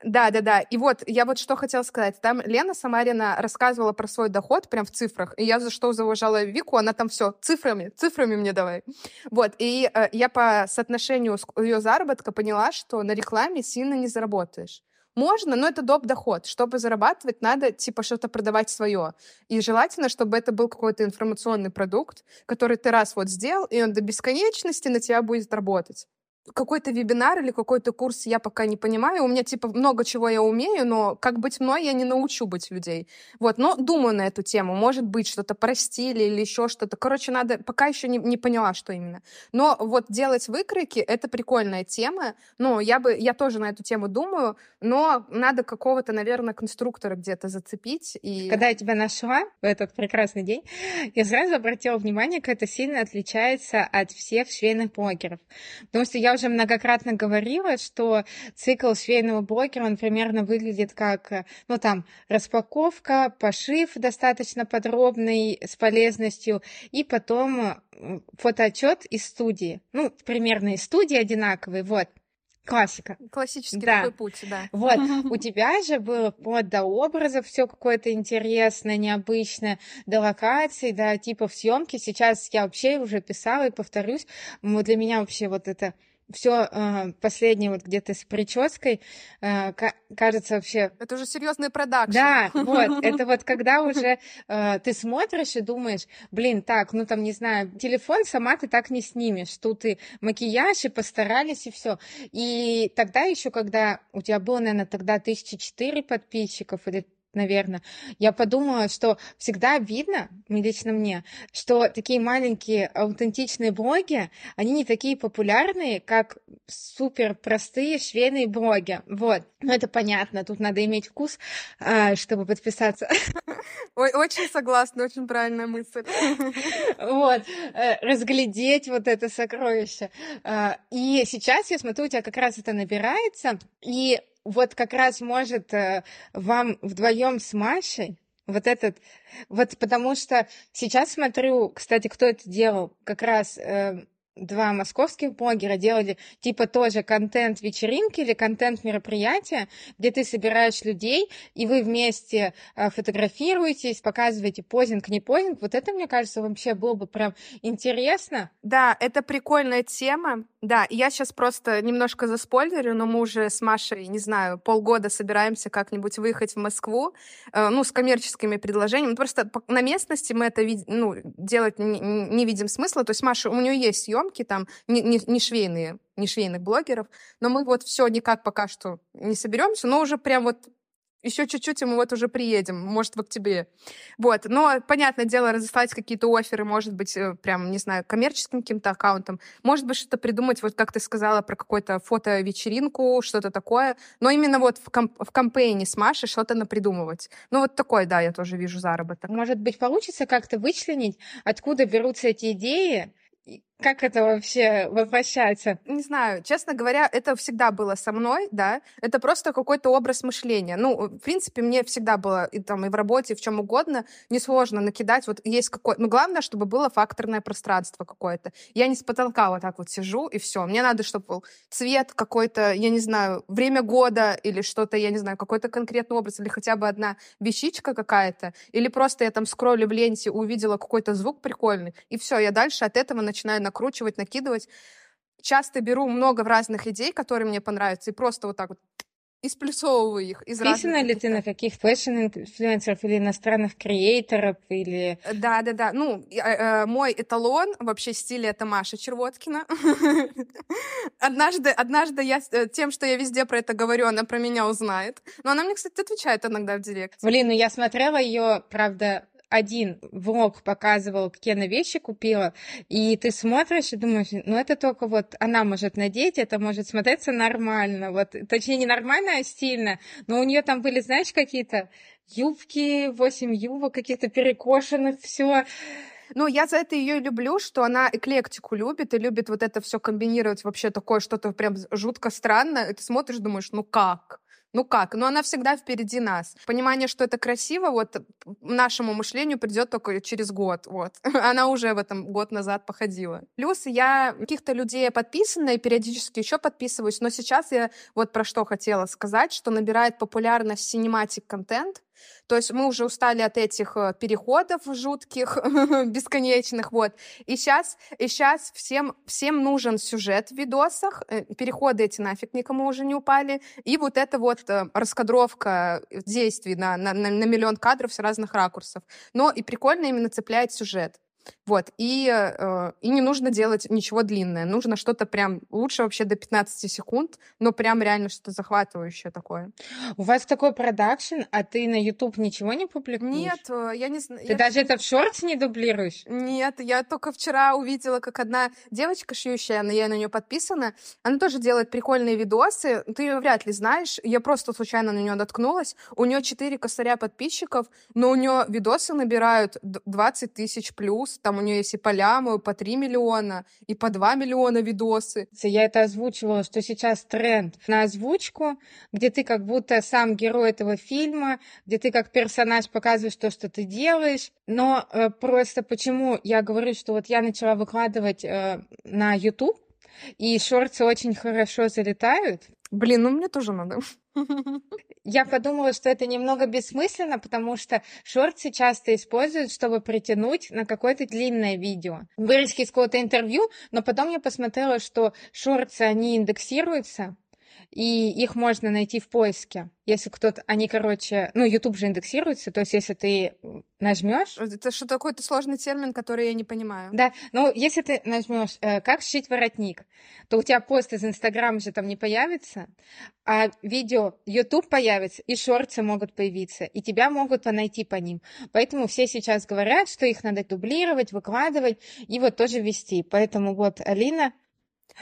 да, да, да. И вот я вот что хотела сказать. Там Лена Самарина рассказывала про свой доход прям в цифрах. И я за что зауважала Вику, она там все цифрами, цифрами мне давай. Вот. И э, я по соотношению ее заработка поняла, что на рекламе сильно не заработаешь. Можно, но это доп. доход. Чтобы зарабатывать, надо типа что-то продавать свое. И желательно, чтобы это был какой-то информационный продукт, который ты раз вот сделал, и он до бесконечности на тебя будет работать какой-то вебинар или какой-то курс я пока не понимаю. У меня, типа, много чего я умею, но как быть мной я не научу быть людей. Вот, но думаю на эту тему. Может быть, что-то простили или еще что-то. Короче, надо... Пока еще не, не поняла, что именно. Но вот делать выкройки — это прикольная тема. Ну, я бы... Я тоже на эту тему думаю, но надо какого-то, наверное, конструктора где-то зацепить. И... Когда я тебя нашла в этот прекрасный день, я сразу обратила внимание, как это сильно отличается от всех швейных блогеров. Потому что я уже многократно говорила, что цикл швейного блогера, он примерно выглядит как, ну там, распаковка, пошив достаточно подробный, с полезностью, и потом фотоотчет из студии. Ну, примерно из студии одинаковый, вот. Классика. Классический да. такой путь, да. Вот, у тебя же было вот до образов все какое-то интересное, необычное, до локаций, до типов съемки. Сейчас я вообще уже писала и повторюсь, для меня вообще вот это все а, последнее вот где-то с прической э, кажется вообще... Это уже серьезный продакшн. Да, вот, это вот когда уже э, ты смотришь и думаешь, блин, так, ну там, не знаю, телефон сама ты так не снимешь, тут и макияж, и постарались, и все. И тогда еще, когда у тебя было, наверное, тогда тысячи четыре подписчиков или наверное, я подумала, что всегда видно, лично мне, что такие маленькие аутентичные блоги, они не такие популярные, как супер простые швейные блоги. Вот. Ну, это понятно, тут надо иметь вкус, а, чтобы подписаться. Ой, очень согласна, очень правильная мысль. Вот, э, разглядеть вот это сокровище. А, и сейчас я смотрю, у тебя как раз это набирается, и вот как раз может э, вам вдвоем с Машей вот этот, вот потому что сейчас смотрю, кстати, кто это делал, как раз э, два московских блогера делали типа тоже контент вечеринки или контент мероприятия, где ты собираешь людей, и вы вместе э, фотографируетесь, показываете позинг, не позинг. Вот это, мне кажется, вообще было бы прям интересно. Да, это прикольная тема. Да, я сейчас просто немножко заспойлерю, но мы уже с Машей, не знаю, полгода собираемся как-нибудь выехать в Москву, э, ну, с коммерческими предложениями. Просто на местности мы это ну, делать не, не видим смысла. То есть Маша, у нее есть съемки там, не, не, не швейные, не швейных блогеров, но мы вот все никак пока что не соберемся, но уже прям вот еще чуть-чуть, и мы вот уже приедем, может, в октябре. Вот. Но, понятное дело, разослать какие-то оферы, может быть, э, прям, не знаю, коммерческим каким-то аккаунтом. Может быть, что-то придумать, вот как ты сказала, про какую-то фото-вечеринку, что-то такое. Но именно вот в, комп- в кампейне с Машей что-то напридумывать. Ну, вот такой, да, я тоже вижу заработок. Может быть, получится как-то вычленить, откуда берутся эти идеи, как это вообще воплощается? Не знаю. Честно говоря, это всегда было со мной, да. Это просто какой-то образ мышления. Ну, в принципе, мне всегда было и там и в работе, и в чем угодно несложно накидать. Вот есть какой... Ну, главное, чтобы было факторное пространство какое-то. Я не с потолка вот так вот сижу, и все. Мне надо, чтобы был цвет какой-то, я не знаю, время года или что-то, я не знаю, какой-то конкретный образ, или хотя бы одна вещичка какая-то. Или просто я там скроллю в ленте, увидела какой-то звук прикольный, и все, я дальше от этого начинаю накручивать, накидывать. Часто беру много разных идей, которые мне понравятся, и просто вот так вот и сплюсовываю их Подписана ли ты на каких fashion-инфлюенсеров или иностранных креаторов или... Да-да-да. Ну, э, э, мой эталон вообще стиля — это Маша Червоткина. однажды, однажды я э, тем, что я везде про это говорю, она про меня узнает. Но она мне, кстати, отвечает иногда в директ. Блин, ну я смотрела ее, правда, один влог показывал, какие она вещи купила, и ты смотришь и думаешь, ну это только вот она может надеть, это может смотреться нормально, вот, точнее не нормально, а стильно, но у нее там были, знаешь, какие-то юбки, восемь юбок, каких-то перекошенных, все. Ну, я за это ее люблю, что она эклектику любит и любит вот это все комбинировать вообще такое что-то прям жутко странное. И ты смотришь, думаешь, ну как? Ну как? Ну она всегда впереди нас. Понимание, что это красиво, вот нашему мышлению придет только через год. Вот. Она уже в этом год назад походила. Плюс я каких-то людей подписана и периодически еще подписываюсь, но сейчас я вот про что хотела сказать, что набирает популярность cinematic контент, то есть мы уже устали от этих э, переходов жутких, бесконечных, вот. И сейчас, и сейчас всем, всем нужен сюжет в видосах, э, переходы эти нафиг никому уже не упали, и вот эта вот э, раскадровка действий на, на, на миллион кадров с разных ракурсов. Но и прикольно именно цепляет сюжет. Вот. И, э, и не нужно делать ничего длинное. Нужно что-то прям лучше вообще до 15 секунд, но прям реально что-то захватывающее такое. У вас такой продакшн, а ты на YouTube ничего не публикуешь? Нет, э, я не знаю. Ты я... даже это в шорте не дублируешь? Нет, я только вчера увидела, как одна девочка шьющая, я на нее подписана, она тоже делает прикольные видосы. Ты ее вряд ли знаешь. Я просто случайно на нее наткнулась. У нее 4 косаря подписчиков, но у нее видосы набирают 20 тысяч плюс там у нее есть и по ляму, по 3 миллиона, и по 2 миллиона видосы. Я это озвучивала, что сейчас тренд на озвучку, где ты как будто сам герой этого фильма, где ты как персонаж показываешь то, что ты делаешь. Но э, просто почему я говорю, что вот я начала выкладывать э, на YouTube, и шорты очень хорошо залетают. Блин, ну мне тоже надо. Я подумала, что это немного бессмысленно, потому что шорты часто используют, чтобы притянуть на какое-то длинное видео. Вырезки из какого-то интервью, но потом я посмотрела, что шорты, они индексируются, и их можно найти в поиске. Если кто-то, они, короче, ну, YouTube же индексируется, то есть если ты нажмешь. Это что такой то сложный термин, который я не понимаю. Да, ну, если ты нажмешь, э, как сшить воротник, то у тебя пост из Инстаграма же там не появится, а видео YouTube появится, и шорты могут появиться, и тебя могут найти по ним. Поэтому все сейчас говорят, что их надо дублировать, выкладывать и вот тоже вести. Поэтому вот Алина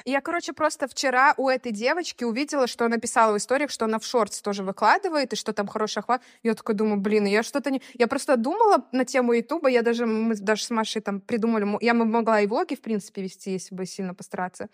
я, короче, просто вчера у этой девочки увидела, что она писала в историях, что она в шортс тоже выкладывает, и что там хороший охват. Я такой думаю, блин, я что-то не... Я просто думала на тему Ютуба, я даже, мы даже с Машей там придумали, я могла и влоги, в принципе, вести, если бы сильно постараться.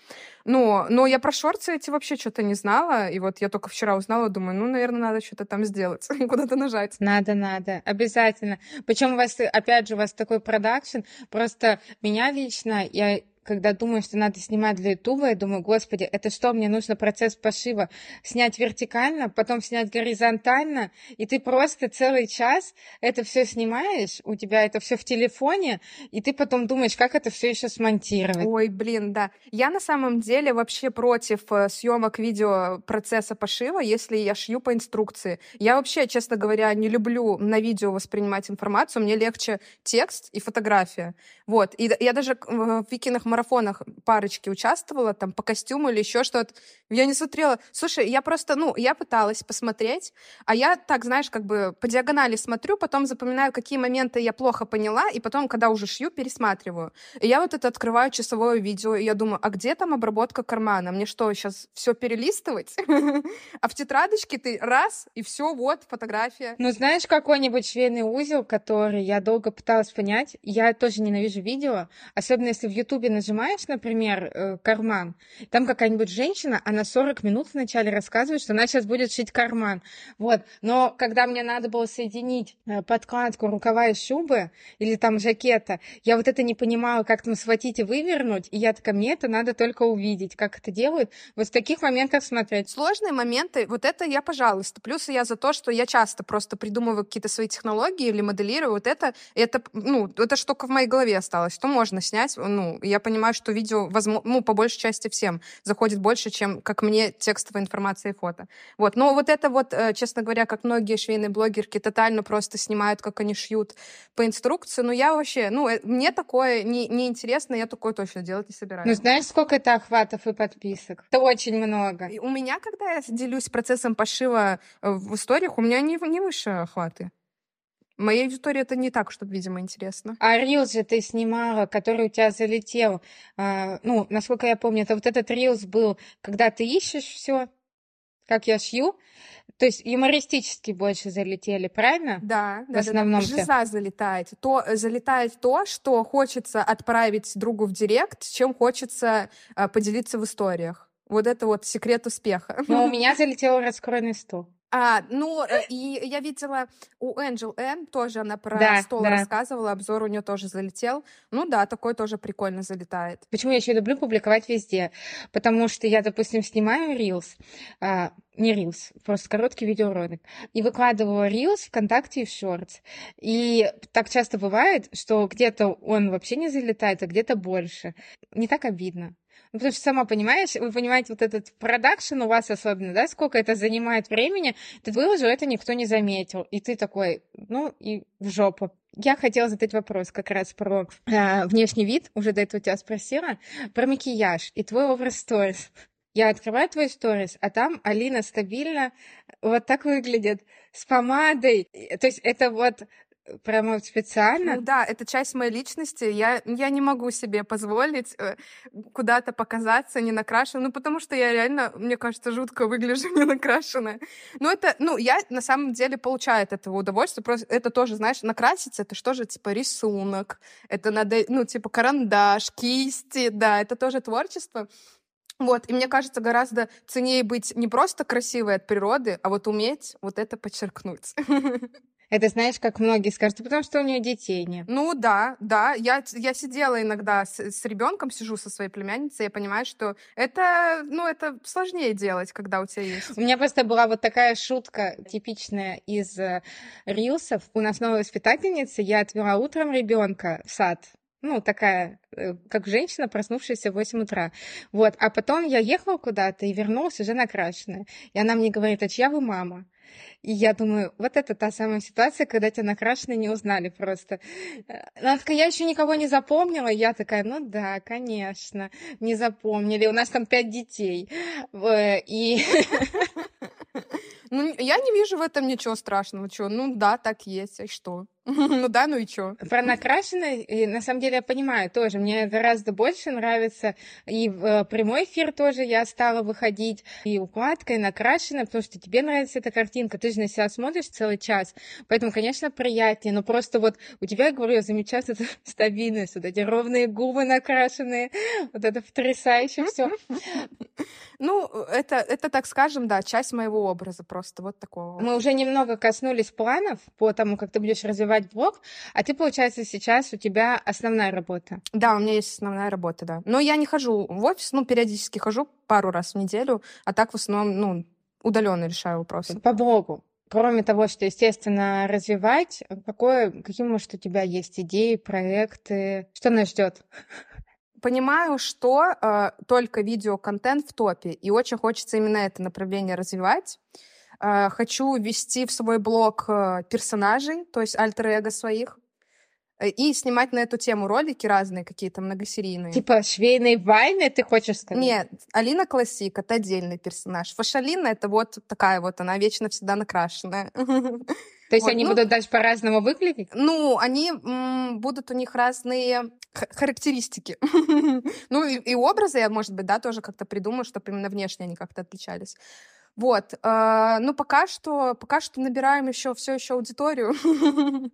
Но, но я про шорты эти вообще что-то не знала, и вот я только вчера узнала, думаю, ну, наверное, надо что-то там сделать, куда-то нажать. Надо, надо, обязательно. Причем у вас, опять же, у вас такой продакшн, просто меня лично, я когда думаю, что надо снимать для Ютуба, я думаю, господи, это что, мне нужно процесс пошива снять вертикально, потом снять горизонтально, и ты просто целый час это все снимаешь, у тебя это все в телефоне, и ты потом думаешь, как это все еще смонтировать. Ой, блин, да. Я на самом деле вообще против э, съемок видео процесса пошива, если я шью по инструкции. Я вообще, честно говоря, не люблю на видео воспринимать информацию, мне легче текст и фотография. Вот. И я даже в Викинах марафонах парочки участвовала, там, по костюму или еще что-то. Я не смотрела. Слушай, я просто, ну, я пыталась посмотреть, а я так, знаешь, как бы по диагонали смотрю, потом запоминаю, какие моменты я плохо поняла, и потом, когда уже шью, пересматриваю. И я вот это открываю часовое видео, и я думаю, а где там обработка кармана? Мне что, сейчас все перелистывать? А в тетрадочке ты раз, и все, вот, фотография. Ну, знаешь, какой-нибудь швейный узел, который я долго пыталась понять, я тоже ненавижу видео, особенно если в Ютубе нажимаешь, например, э, карман, там какая-нибудь женщина, она 40 минут вначале рассказывает, что она сейчас будет шить карман. Вот. Но когда мне надо было соединить э, подкладку рукава и шубы или там жакета, я вот это не понимала, как там схватить и вывернуть, и я такая, мне это надо только увидеть, как это делают. Вот в таких моментах смотреть. Сложные моменты, вот это я, пожалуйста. Плюс я за то, что я часто просто придумываю какие-то свои технологии или моделирую. Вот это, это, ну, это штука в моей голове осталась, что можно снять. Ну, я понимаю, понимаю, что видео, возможно, ну, по большей части всем заходит больше, чем, как мне, текстовая информация и фото. Вот. Но вот это вот, э, честно говоря, как многие швейные блогерки тотально просто снимают, как они шьют по инструкции, ну, я вообще, ну, э, мне такое не, не интересно, я такое точно делать не собираюсь. Ну, знаешь, сколько это охватов и подписок? Это очень много. И у меня, когда я делюсь процессом пошива э, в историях, у меня не, не выше охваты. Моей аудитории это не так, чтобы, видимо, интересно. А рилс же ты снимала, который у тебя залетел. А, ну, насколько я помню, это вот этот рилс был, когда ты ищешь все, как я шью. То есть юмористически больше залетели, правильно? Да, в да, основном. Да, да. Жиза залетает. То залетает то, что хочется отправить другу в директ, чем хочется а, поделиться в историях. Вот это вот секрет успеха. Но у меня залетел раскройный стол. А, ну, и я видела у Angel N тоже она про да, стол да. рассказывала, обзор у нее тоже залетел. Ну да, такой тоже прикольно залетает. Почему я еще люблю публиковать везде? Потому что я, допустим, снимаю Reels, а, не Reels, просто короткий видеоролик, и выкладываю Reels ВКонтакте и в Shorts. И так часто бывает, что где-то он вообще не залетает, а где-то больше. Не так обидно. Ну, потому что сама понимаешь, вы понимаете, вот этот продакшн у вас особенно, да, сколько это занимает времени, ты выложил, это никто не заметил. И ты такой, ну, и в жопу. Я хотела задать вопрос как раз про э, внешний вид, уже до этого тебя спросила, про макияж и твой образ сторис. Я открываю твой сторис, а там Алина стабильно вот так выглядит, с помадой. То есть это вот Прямо специально? Ну да, это часть моей личности. Я, я не могу себе позволить э, куда-то показаться не накрашенной, ну потому что я реально, мне кажется, жутко выгляжу не накрашенная. Ну это, ну я на самом деле получаю от этого удовольствие. Просто это тоже, знаешь, накраситься, это что же, типа рисунок, это надо, ну типа карандаш, кисти, да, это тоже творчество. Вот, и мне кажется, гораздо ценнее быть не просто красивой от природы, а вот уметь вот это подчеркнуть. Это знаешь, как многие скажут, потому что у нее детей нет. Ну да, да. Я, я сидела иногда с, с ребенком, сижу со своей племянницей, я понимаю, что это, ну, это сложнее делать, когда у тебя есть. У меня просто была вот такая шутка типичная из э, рилсов. У нас новая воспитательница, я отвела утром ребенка в сад, ну, такая, э, как женщина, проснувшаяся в 8 утра. Вот, а потом я ехала куда-то и вернулась уже накрашенная. И она мне говорит, а чья вы мама? И я думаю, вот это та самая ситуация, когда тебя накрашенные не узнали просто. Э, она такая, я еще никого не запомнила. Я такая, ну да, конечно, не запомнили. У нас там пять детей. И... Ну, я не вижу в этом ничего страшного. Чё? Ну да, так есть. И что? Ну да, ну и чё? Про накрашенное, на самом деле, я понимаю тоже. Мне гораздо больше нравится. И в э, прямой эфир тоже я стала выходить. И укладка, и накрашенная, потому что тебе нравится эта картинка. Ты же на себя смотришь целый час. Поэтому, конечно, приятнее. Но просто вот у тебя, я говорю, я замечаю эту стабильность. Вот эти ровные губы накрашенные. Вот это потрясающе все. Ну, это, это, так скажем, да, часть моего образа просто вот такого. Мы уже немного коснулись планов по тому, как ты будешь развивать развивать блог, а ты, получается, сейчас у тебя основная работа. Да, у меня есть основная работа, да. Но я не хожу в офис, ну, периодически хожу пару раз в неделю, а так в основном, ну, удаленно решаю вопросы. По блогу. Кроме того, что, естественно, развивать, какое, какие, может, у тебя есть идеи, проекты? Что нас ждет? Понимаю, что э, только видеоконтент в топе, и очень хочется именно это направление развивать. Э, хочу ввести в свой блог э, персонажей, то есть альтер-эго своих, э, и снимать на эту тему ролики разные, какие-то многосерийные. Типа швейной вайны, ты хочешь сказать? Нет, Алина Классик — это отдельный персонаж. Фашалина — это вот такая вот, она вечно всегда накрашенная. То есть вот, они ну, будут даже по-разному выглядеть? Ну, они м, будут у них разные характеристики. ну, и, и образы я, может быть, да, тоже как-то придумаю, чтобы именно внешне они как-то отличались. Вот, э, ну пока что, пока что набираем еще все еще аудиторию.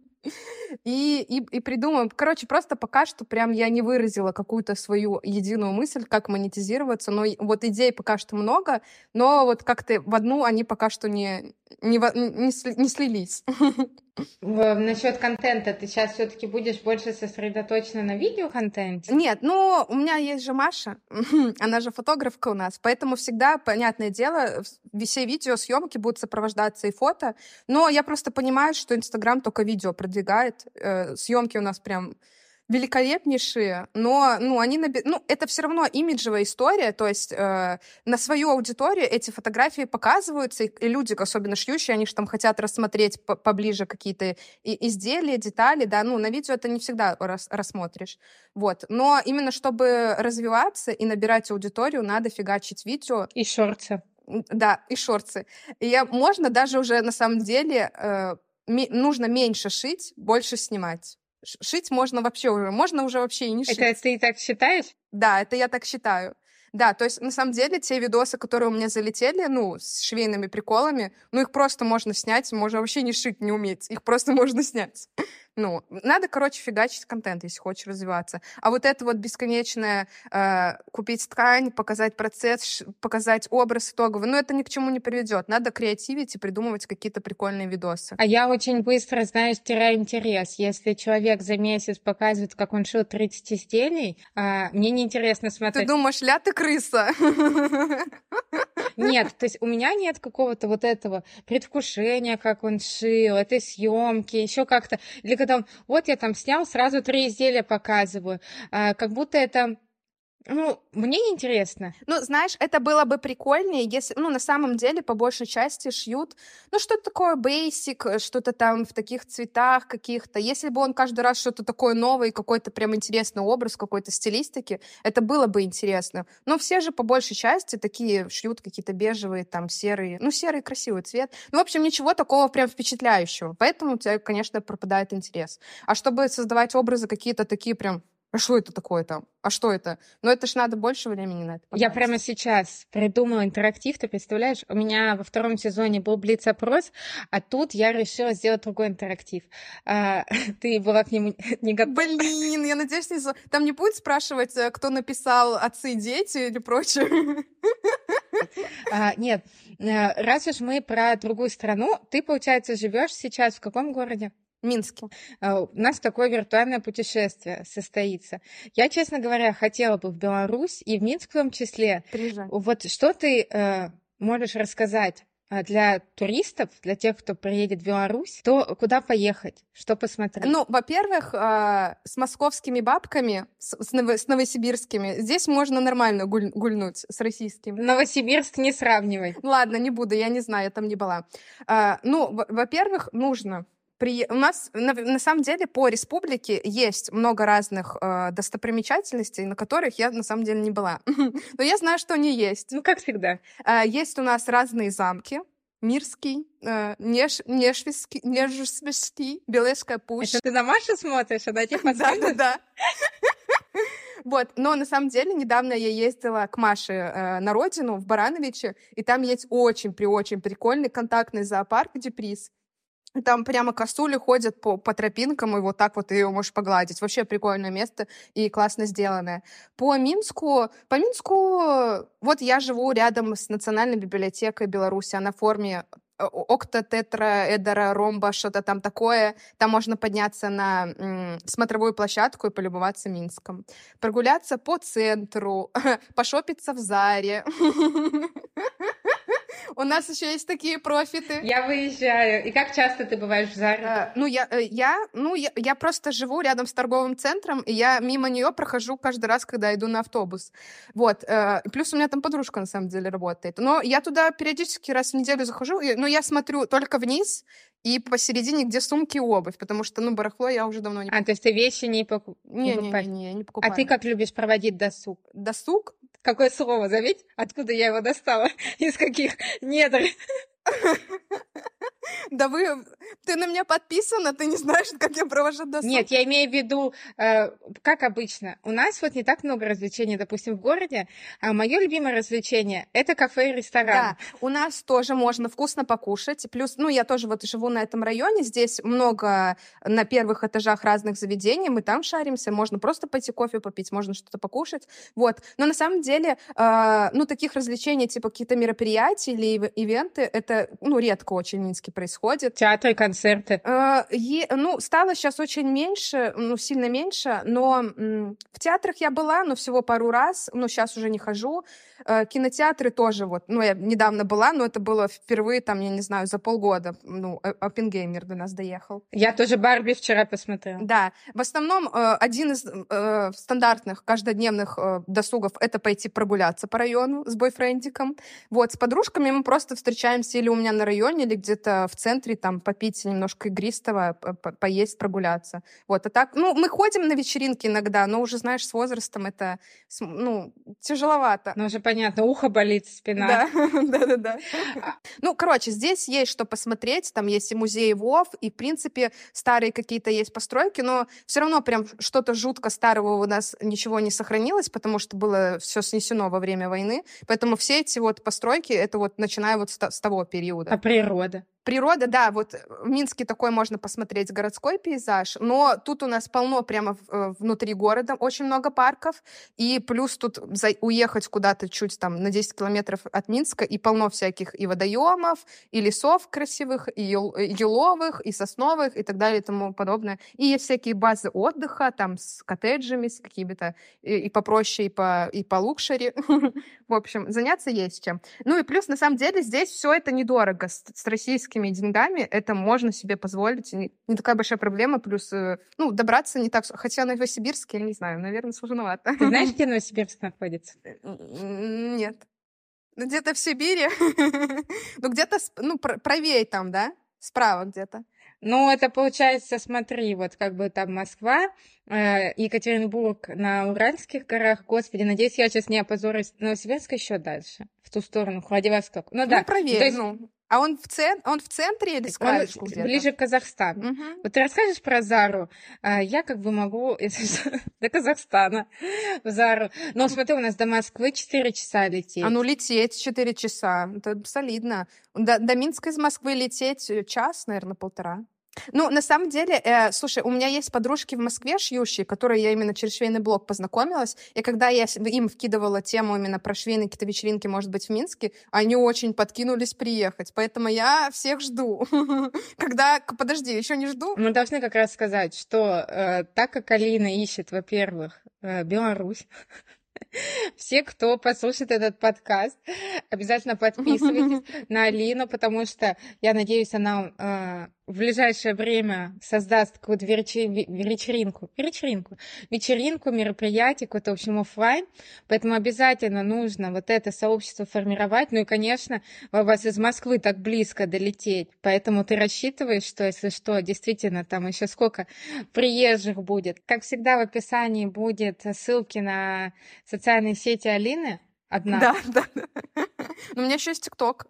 И, и, и придумаем. Короче, просто пока что прям я не выразила какую-то свою единую мысль, как монетизироваться. Но вот идей пока что много, но вот как-то в одну они пока что не, не, не, не слились. Насчет контента ты сейчас все-таки будешь больше сосредоточена на видеоконтенте? Нет, ну у меня есть же Маша, она же фотографка у нас, поэтому всегда, понятное дело, все видеосъемки будут сопровождаться и фото, но я просто понимаю, что Инстаграм только видео продвигает, э, съемки у нас прям великолепнейшие, но ну, они наби... ну, это все равно имиджевая история, то есть э, на свою аудиторию эти фотографии показываются, и, и люди, особенно шьющие, они же там хотят рассмотреть поближе какие-то изделия, детали, да, ну, на видео это не всегда рас рассмотришь, вот. Но именно чтобы развиваться и набирать аудиторию, надо фигачить видео. И шорты. Да, и шорты. И я, можно даже уже на самом деле э, нужно меньше шить, больше снимать. Шить можно вообще уже, можно уже вообще и не шить. Это ты так считаешь? Да, это я так считаю. Да, то есть на самом деле те видосы, которые у меня залетели, ну, с швейными приколами, ну, их просто можно снять, можно вообще не шить, не уметь, их просто можно снять. Ну, надо, короче, фигачить контент, если хочешь развиваться. А вот это вот бесконечное э, купить ткань, показать процесс, показать образ итоговый, ну, это ни к чему не приведет. Надо креативить и придумывать какие-то прикольные видосы. А я очень быстро, знаешь, теряю интерес. Если человек за месяц показывает, как он шил 30 изделий, э, мне неинтересно смотреть. Ты думаешь, ля ты крыса? Нет, то есть у меня нет какого-то вот этого предвкушения, как он шил, этой съемки, еще как-то. Или он, вот я там снял, сразу три изделия показываю. А, как будто это ну, мне интересно. Ну, знаешь, это было бы прикольнее, если, ну, на самом деле, по большей части шьют, ну, что-то такое basic, что-то там в таких цветах каких-то. Если бы он каждый раз что-то такое новое, какой-то прям интересный образ какой-то стилистики, это было бы интересно. Но все же по большей части такие шьют какие-то бежевые, там, серые, ну, серый красивый цвет. Ну, в общем, ничего такого прям впечатляющего. Поэтому у тебя, конечно, пропадает интерес. А чтобы создавать образы какие-то такие прям а что это такое там? А что это? Но это ж надо больше времени на это. Потратить. Я прямо сейчас придумала интерактив, ты представляешь? У меня во втором сезоне был блиц-опрос, а тут я решила сделать другой интерактив. А, ты была к нему не готова. Блин, я надеюсь, не... там не будет спрашивать, э, кто написал «Отцы и дети» или прочее? А, нет, э, раз уж мы про другую страну, ты, получается, живешь сейчас в каком городе? Минске. А, у нас такое виртуальное путешествие состоится. Я, честно говоря, хотела бы в Беларусь и в Минск в том числе. Приезжай. Вот что ты э, можешь рассказать а, для туристов, для тех, кто приедет в Беларусь, то куда поехать, что посмотреть? Ну, во-первых, э, с московскими бабками, с, с, ново- с новосибирскими, здесь можно нормально гуль- гульнуть с российскими. Новосибирск не сравнивай. Ладно, не буду, я не знаю, я там не была. А, ну, во- во-первых, нужно при... У нас на, на самом деле по республике есть много разных э, достопримечательностей, на которых я на самом деле не была. Но я знаю, что они есть. Ну, как всегда. А, Есть у нас разные замки. Мирский, э, Неж, Нешвицкий, Нежвицкий, Белецкая пуща. Это ты на Машу смотришь, она тебе Да, да, подсказывает? да. Вот, но на самом деле недавно я ездила к Маше э, на родину, в Барановичи, и там есть очень при очень прикольный контактный зоопарк Деприз. Там прямо косули ходят по, по тропинкам, и вот так вот ее можешь погладить. Вообще прикольное место и классно сделанное. По Минску, по Минску, вот я живу рядом с Национальной библиотекой Беларуси, она в форме э, окта, тетра, эдера, ромба, что-то там такое. Там можно подняться на м, смотровую площадку и полюбоваться Минском. Прогуляться по центру, пошопиться в Заре. У нас еще есть такие профиты. Я выезжаю. И как часто ты бываешь в Заре? Э, Ну, я, э, я, ну, я, я просто живу рядом с торговым центром, и я мимо нее прохожу каждый раз, когда иду на автобус. Вот. э, Плюс у меня там подружка, на самом деле, работает. Но я туда периодически раз в неделю захожу, но я смотрю только вниз и посередине, где сумки и обувь, потому что, ну, барахло я уже давно не А, то есть ты вещи не, поку- Не, не, не, покупаешь? не, я не А покупаю. ты как любишь проводить досуг? Досуг? Какое слово, заметь? Откуда я его достала? Из каких недр? Да вы... Ты на меня подписана, ты не знаешь, как я провожу досуг? Нет, я имею в виду, э, как обычно, у нас вот не так много развлечений, допустим, в городе, а мое любимое развлечение — это кафе и ресторан. Да, у нас тоже можно вкусно покушать. Плюс, ну, я тоже вот живу на этом районе. Здесь много на первых этажах разных заведений. Мы там шаримся. Можно просто пойти кофе попить, можно что-то покушать. Вот. Но на самом деле, э, ну, таких развлечений, типа какие-то мероприятия или ив- ивенты, это, ну, редко очень в Минске происходит. Театры, концерты. Э, е- ну, стало сейчас очень меньше, ну, сильно меньше, но в театрах я была, но всего пару раз, но сейчас уже не хожу. Э, кинотеатры тоже вот, ну, я недавно была, но это было впервые, там, я не знаю, за полгода, ну, э, Оппенгеймер до нас доехал. Я тоже Барби вчера посмотрела. Да, в основном э, один из э, стандартных каждодневных э, досугов — это пойти прогуляться по району с бойфрендиком. Вот, с подружками мы просто встречаемся или у меня на районе, или где-то в центре, там, попить немножко игристого, по- по- поесть, прогуляться. Вот, а так, ну, мы ходим на вечеринки иногда, но уже, знаешь, с возрастом это, ну, тяжеловато. Ну, уже понятно, ухо болит, спина. Да, да-да-да. Ну, короче, здесь есть что посмотреть, там есть и музей Вов, и, в принципе, старые какие-то есть постройки, но все равно прям что-то жутко старого у нас ничего не сохранилось, потому что было все снесено во время войны, поэтому все эти вот постройки, это вот начиная вот с того периода. А природа? Природа, да, вот в Минске такой можно посмотреть городской пейзаж, но тут у нас полно прямо э, внутри города, очень много парков, и плюс тут за- уехать куда-то чуть там на 10 километров от Минска, и полно всяких и водоемов, и лесов красивых, и э, еловых, и сосновых, и так далее, и тому подобное. И есть всякие базы отдыха, там с коттеджами, с какими-то, и, и попроще, и по, и по лукшери. В общем, заняться есть чем. Ну и плюс, на самом деле, здесь все это недорого. С, с российскими деньгами это можно себе позволить. Не, такая большая проблема. Плюс, э, ну, добраться не так... Хотя Новосибирск, я не знаю, наверное, сложновато. Ты знаешь, где Новосибирск находится? Нет. Ну, где-то в Сибири. Ну, где-то, ну, пр- правее там, да? Справа где-то. Ну, это получается, смотри, вот как бы там Москва, э, Екатеринбург на Уральских горах. Господи, надеюсь, я сейчас не опозорюсь. Новосибирск еще дальше, в ту сторону, Владивосток. Ну да, Ну, правее. то есть ну. А он в, цен... он в центре или с он краешку где-то? ближе к Казахстану. Мгм. Вот ты расскажешь про Зару? А, Я как бы могу до Казахстана в Зару. Но смотри, у нас до Москвы 4 часа лететь. А ну лететь 4 часа, это солидно. До, до Минска из Москвы лететь э, час, наверное, полтора. Ну, на самом деле, э, слушай, у меня есть подружки в Москве шьющие, которые я именно через швейный блог познакомилась, и когда я им вкидывала тему именно про швейные какие-то вечеринки, может быть, в Минске, они очень подкинулись приехать, поэтому я всех жду. Когда, подожди, еще не жду? Мы должны как раз сказать, что э, так как Алина ищет, во-первых, э, Беларусь, все, кто послушает этот подкаст, обязательно подписывайтесь на Алину, потому что я надеюсь, она э, в ближайшее время создаст какую-то вечеринку, вечеринку, вечеринку, мероприятие, какое-то, в общем, офлайн. Поэтому обязательно нужно вот это сообщество формировать. Ну и, конечно, у вас из Москвы так близко долететь. Поэтому ты рассчитываешь, что, если что, действительно, там еще сколько приезжих будет. Как всегда, в описании будет ссылки на социальные сети Алины. Одна. Да, да. Но у меня еще есть ТикТок.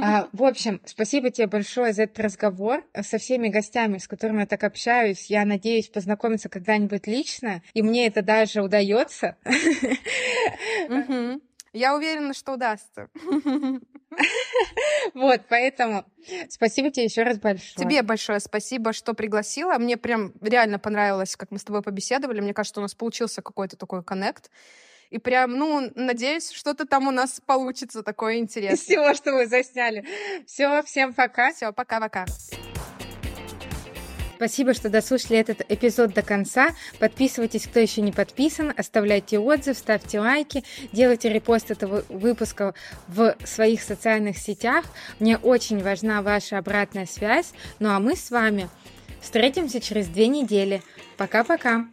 А, в общем, спасибо тебе большое за этот разговор со всеми гостями, с которыми я так общаюсь. Я надеюсь познакомиться когда-нибудь лично, и мне это даже удается. Я уверена, что удастся. Вот, поэтому спасибо тебе еще раз большое. Тебе большое спасибо, что пригласила. Мне прям реально понравилось, как мы с тобой побеседовали. Мне кажется, у нас получился какой-то такой коннект. И прям, ну, надеюсь, что-то там у нас получится такое интересное. Из всего, что вы засняли. Все, всем пока. Все, пока-пока. Спасибо, что дослушали этот эпизод до конца. Подписывайтесь, кто еще не подписан, оставляйте отзыв, ставьте лайки, делайте репост этого выпуска в своих социальных сетях. Мне очень важна ваша обратная связь. Ну а мы с вами встретимся через две недели. Пока-пока.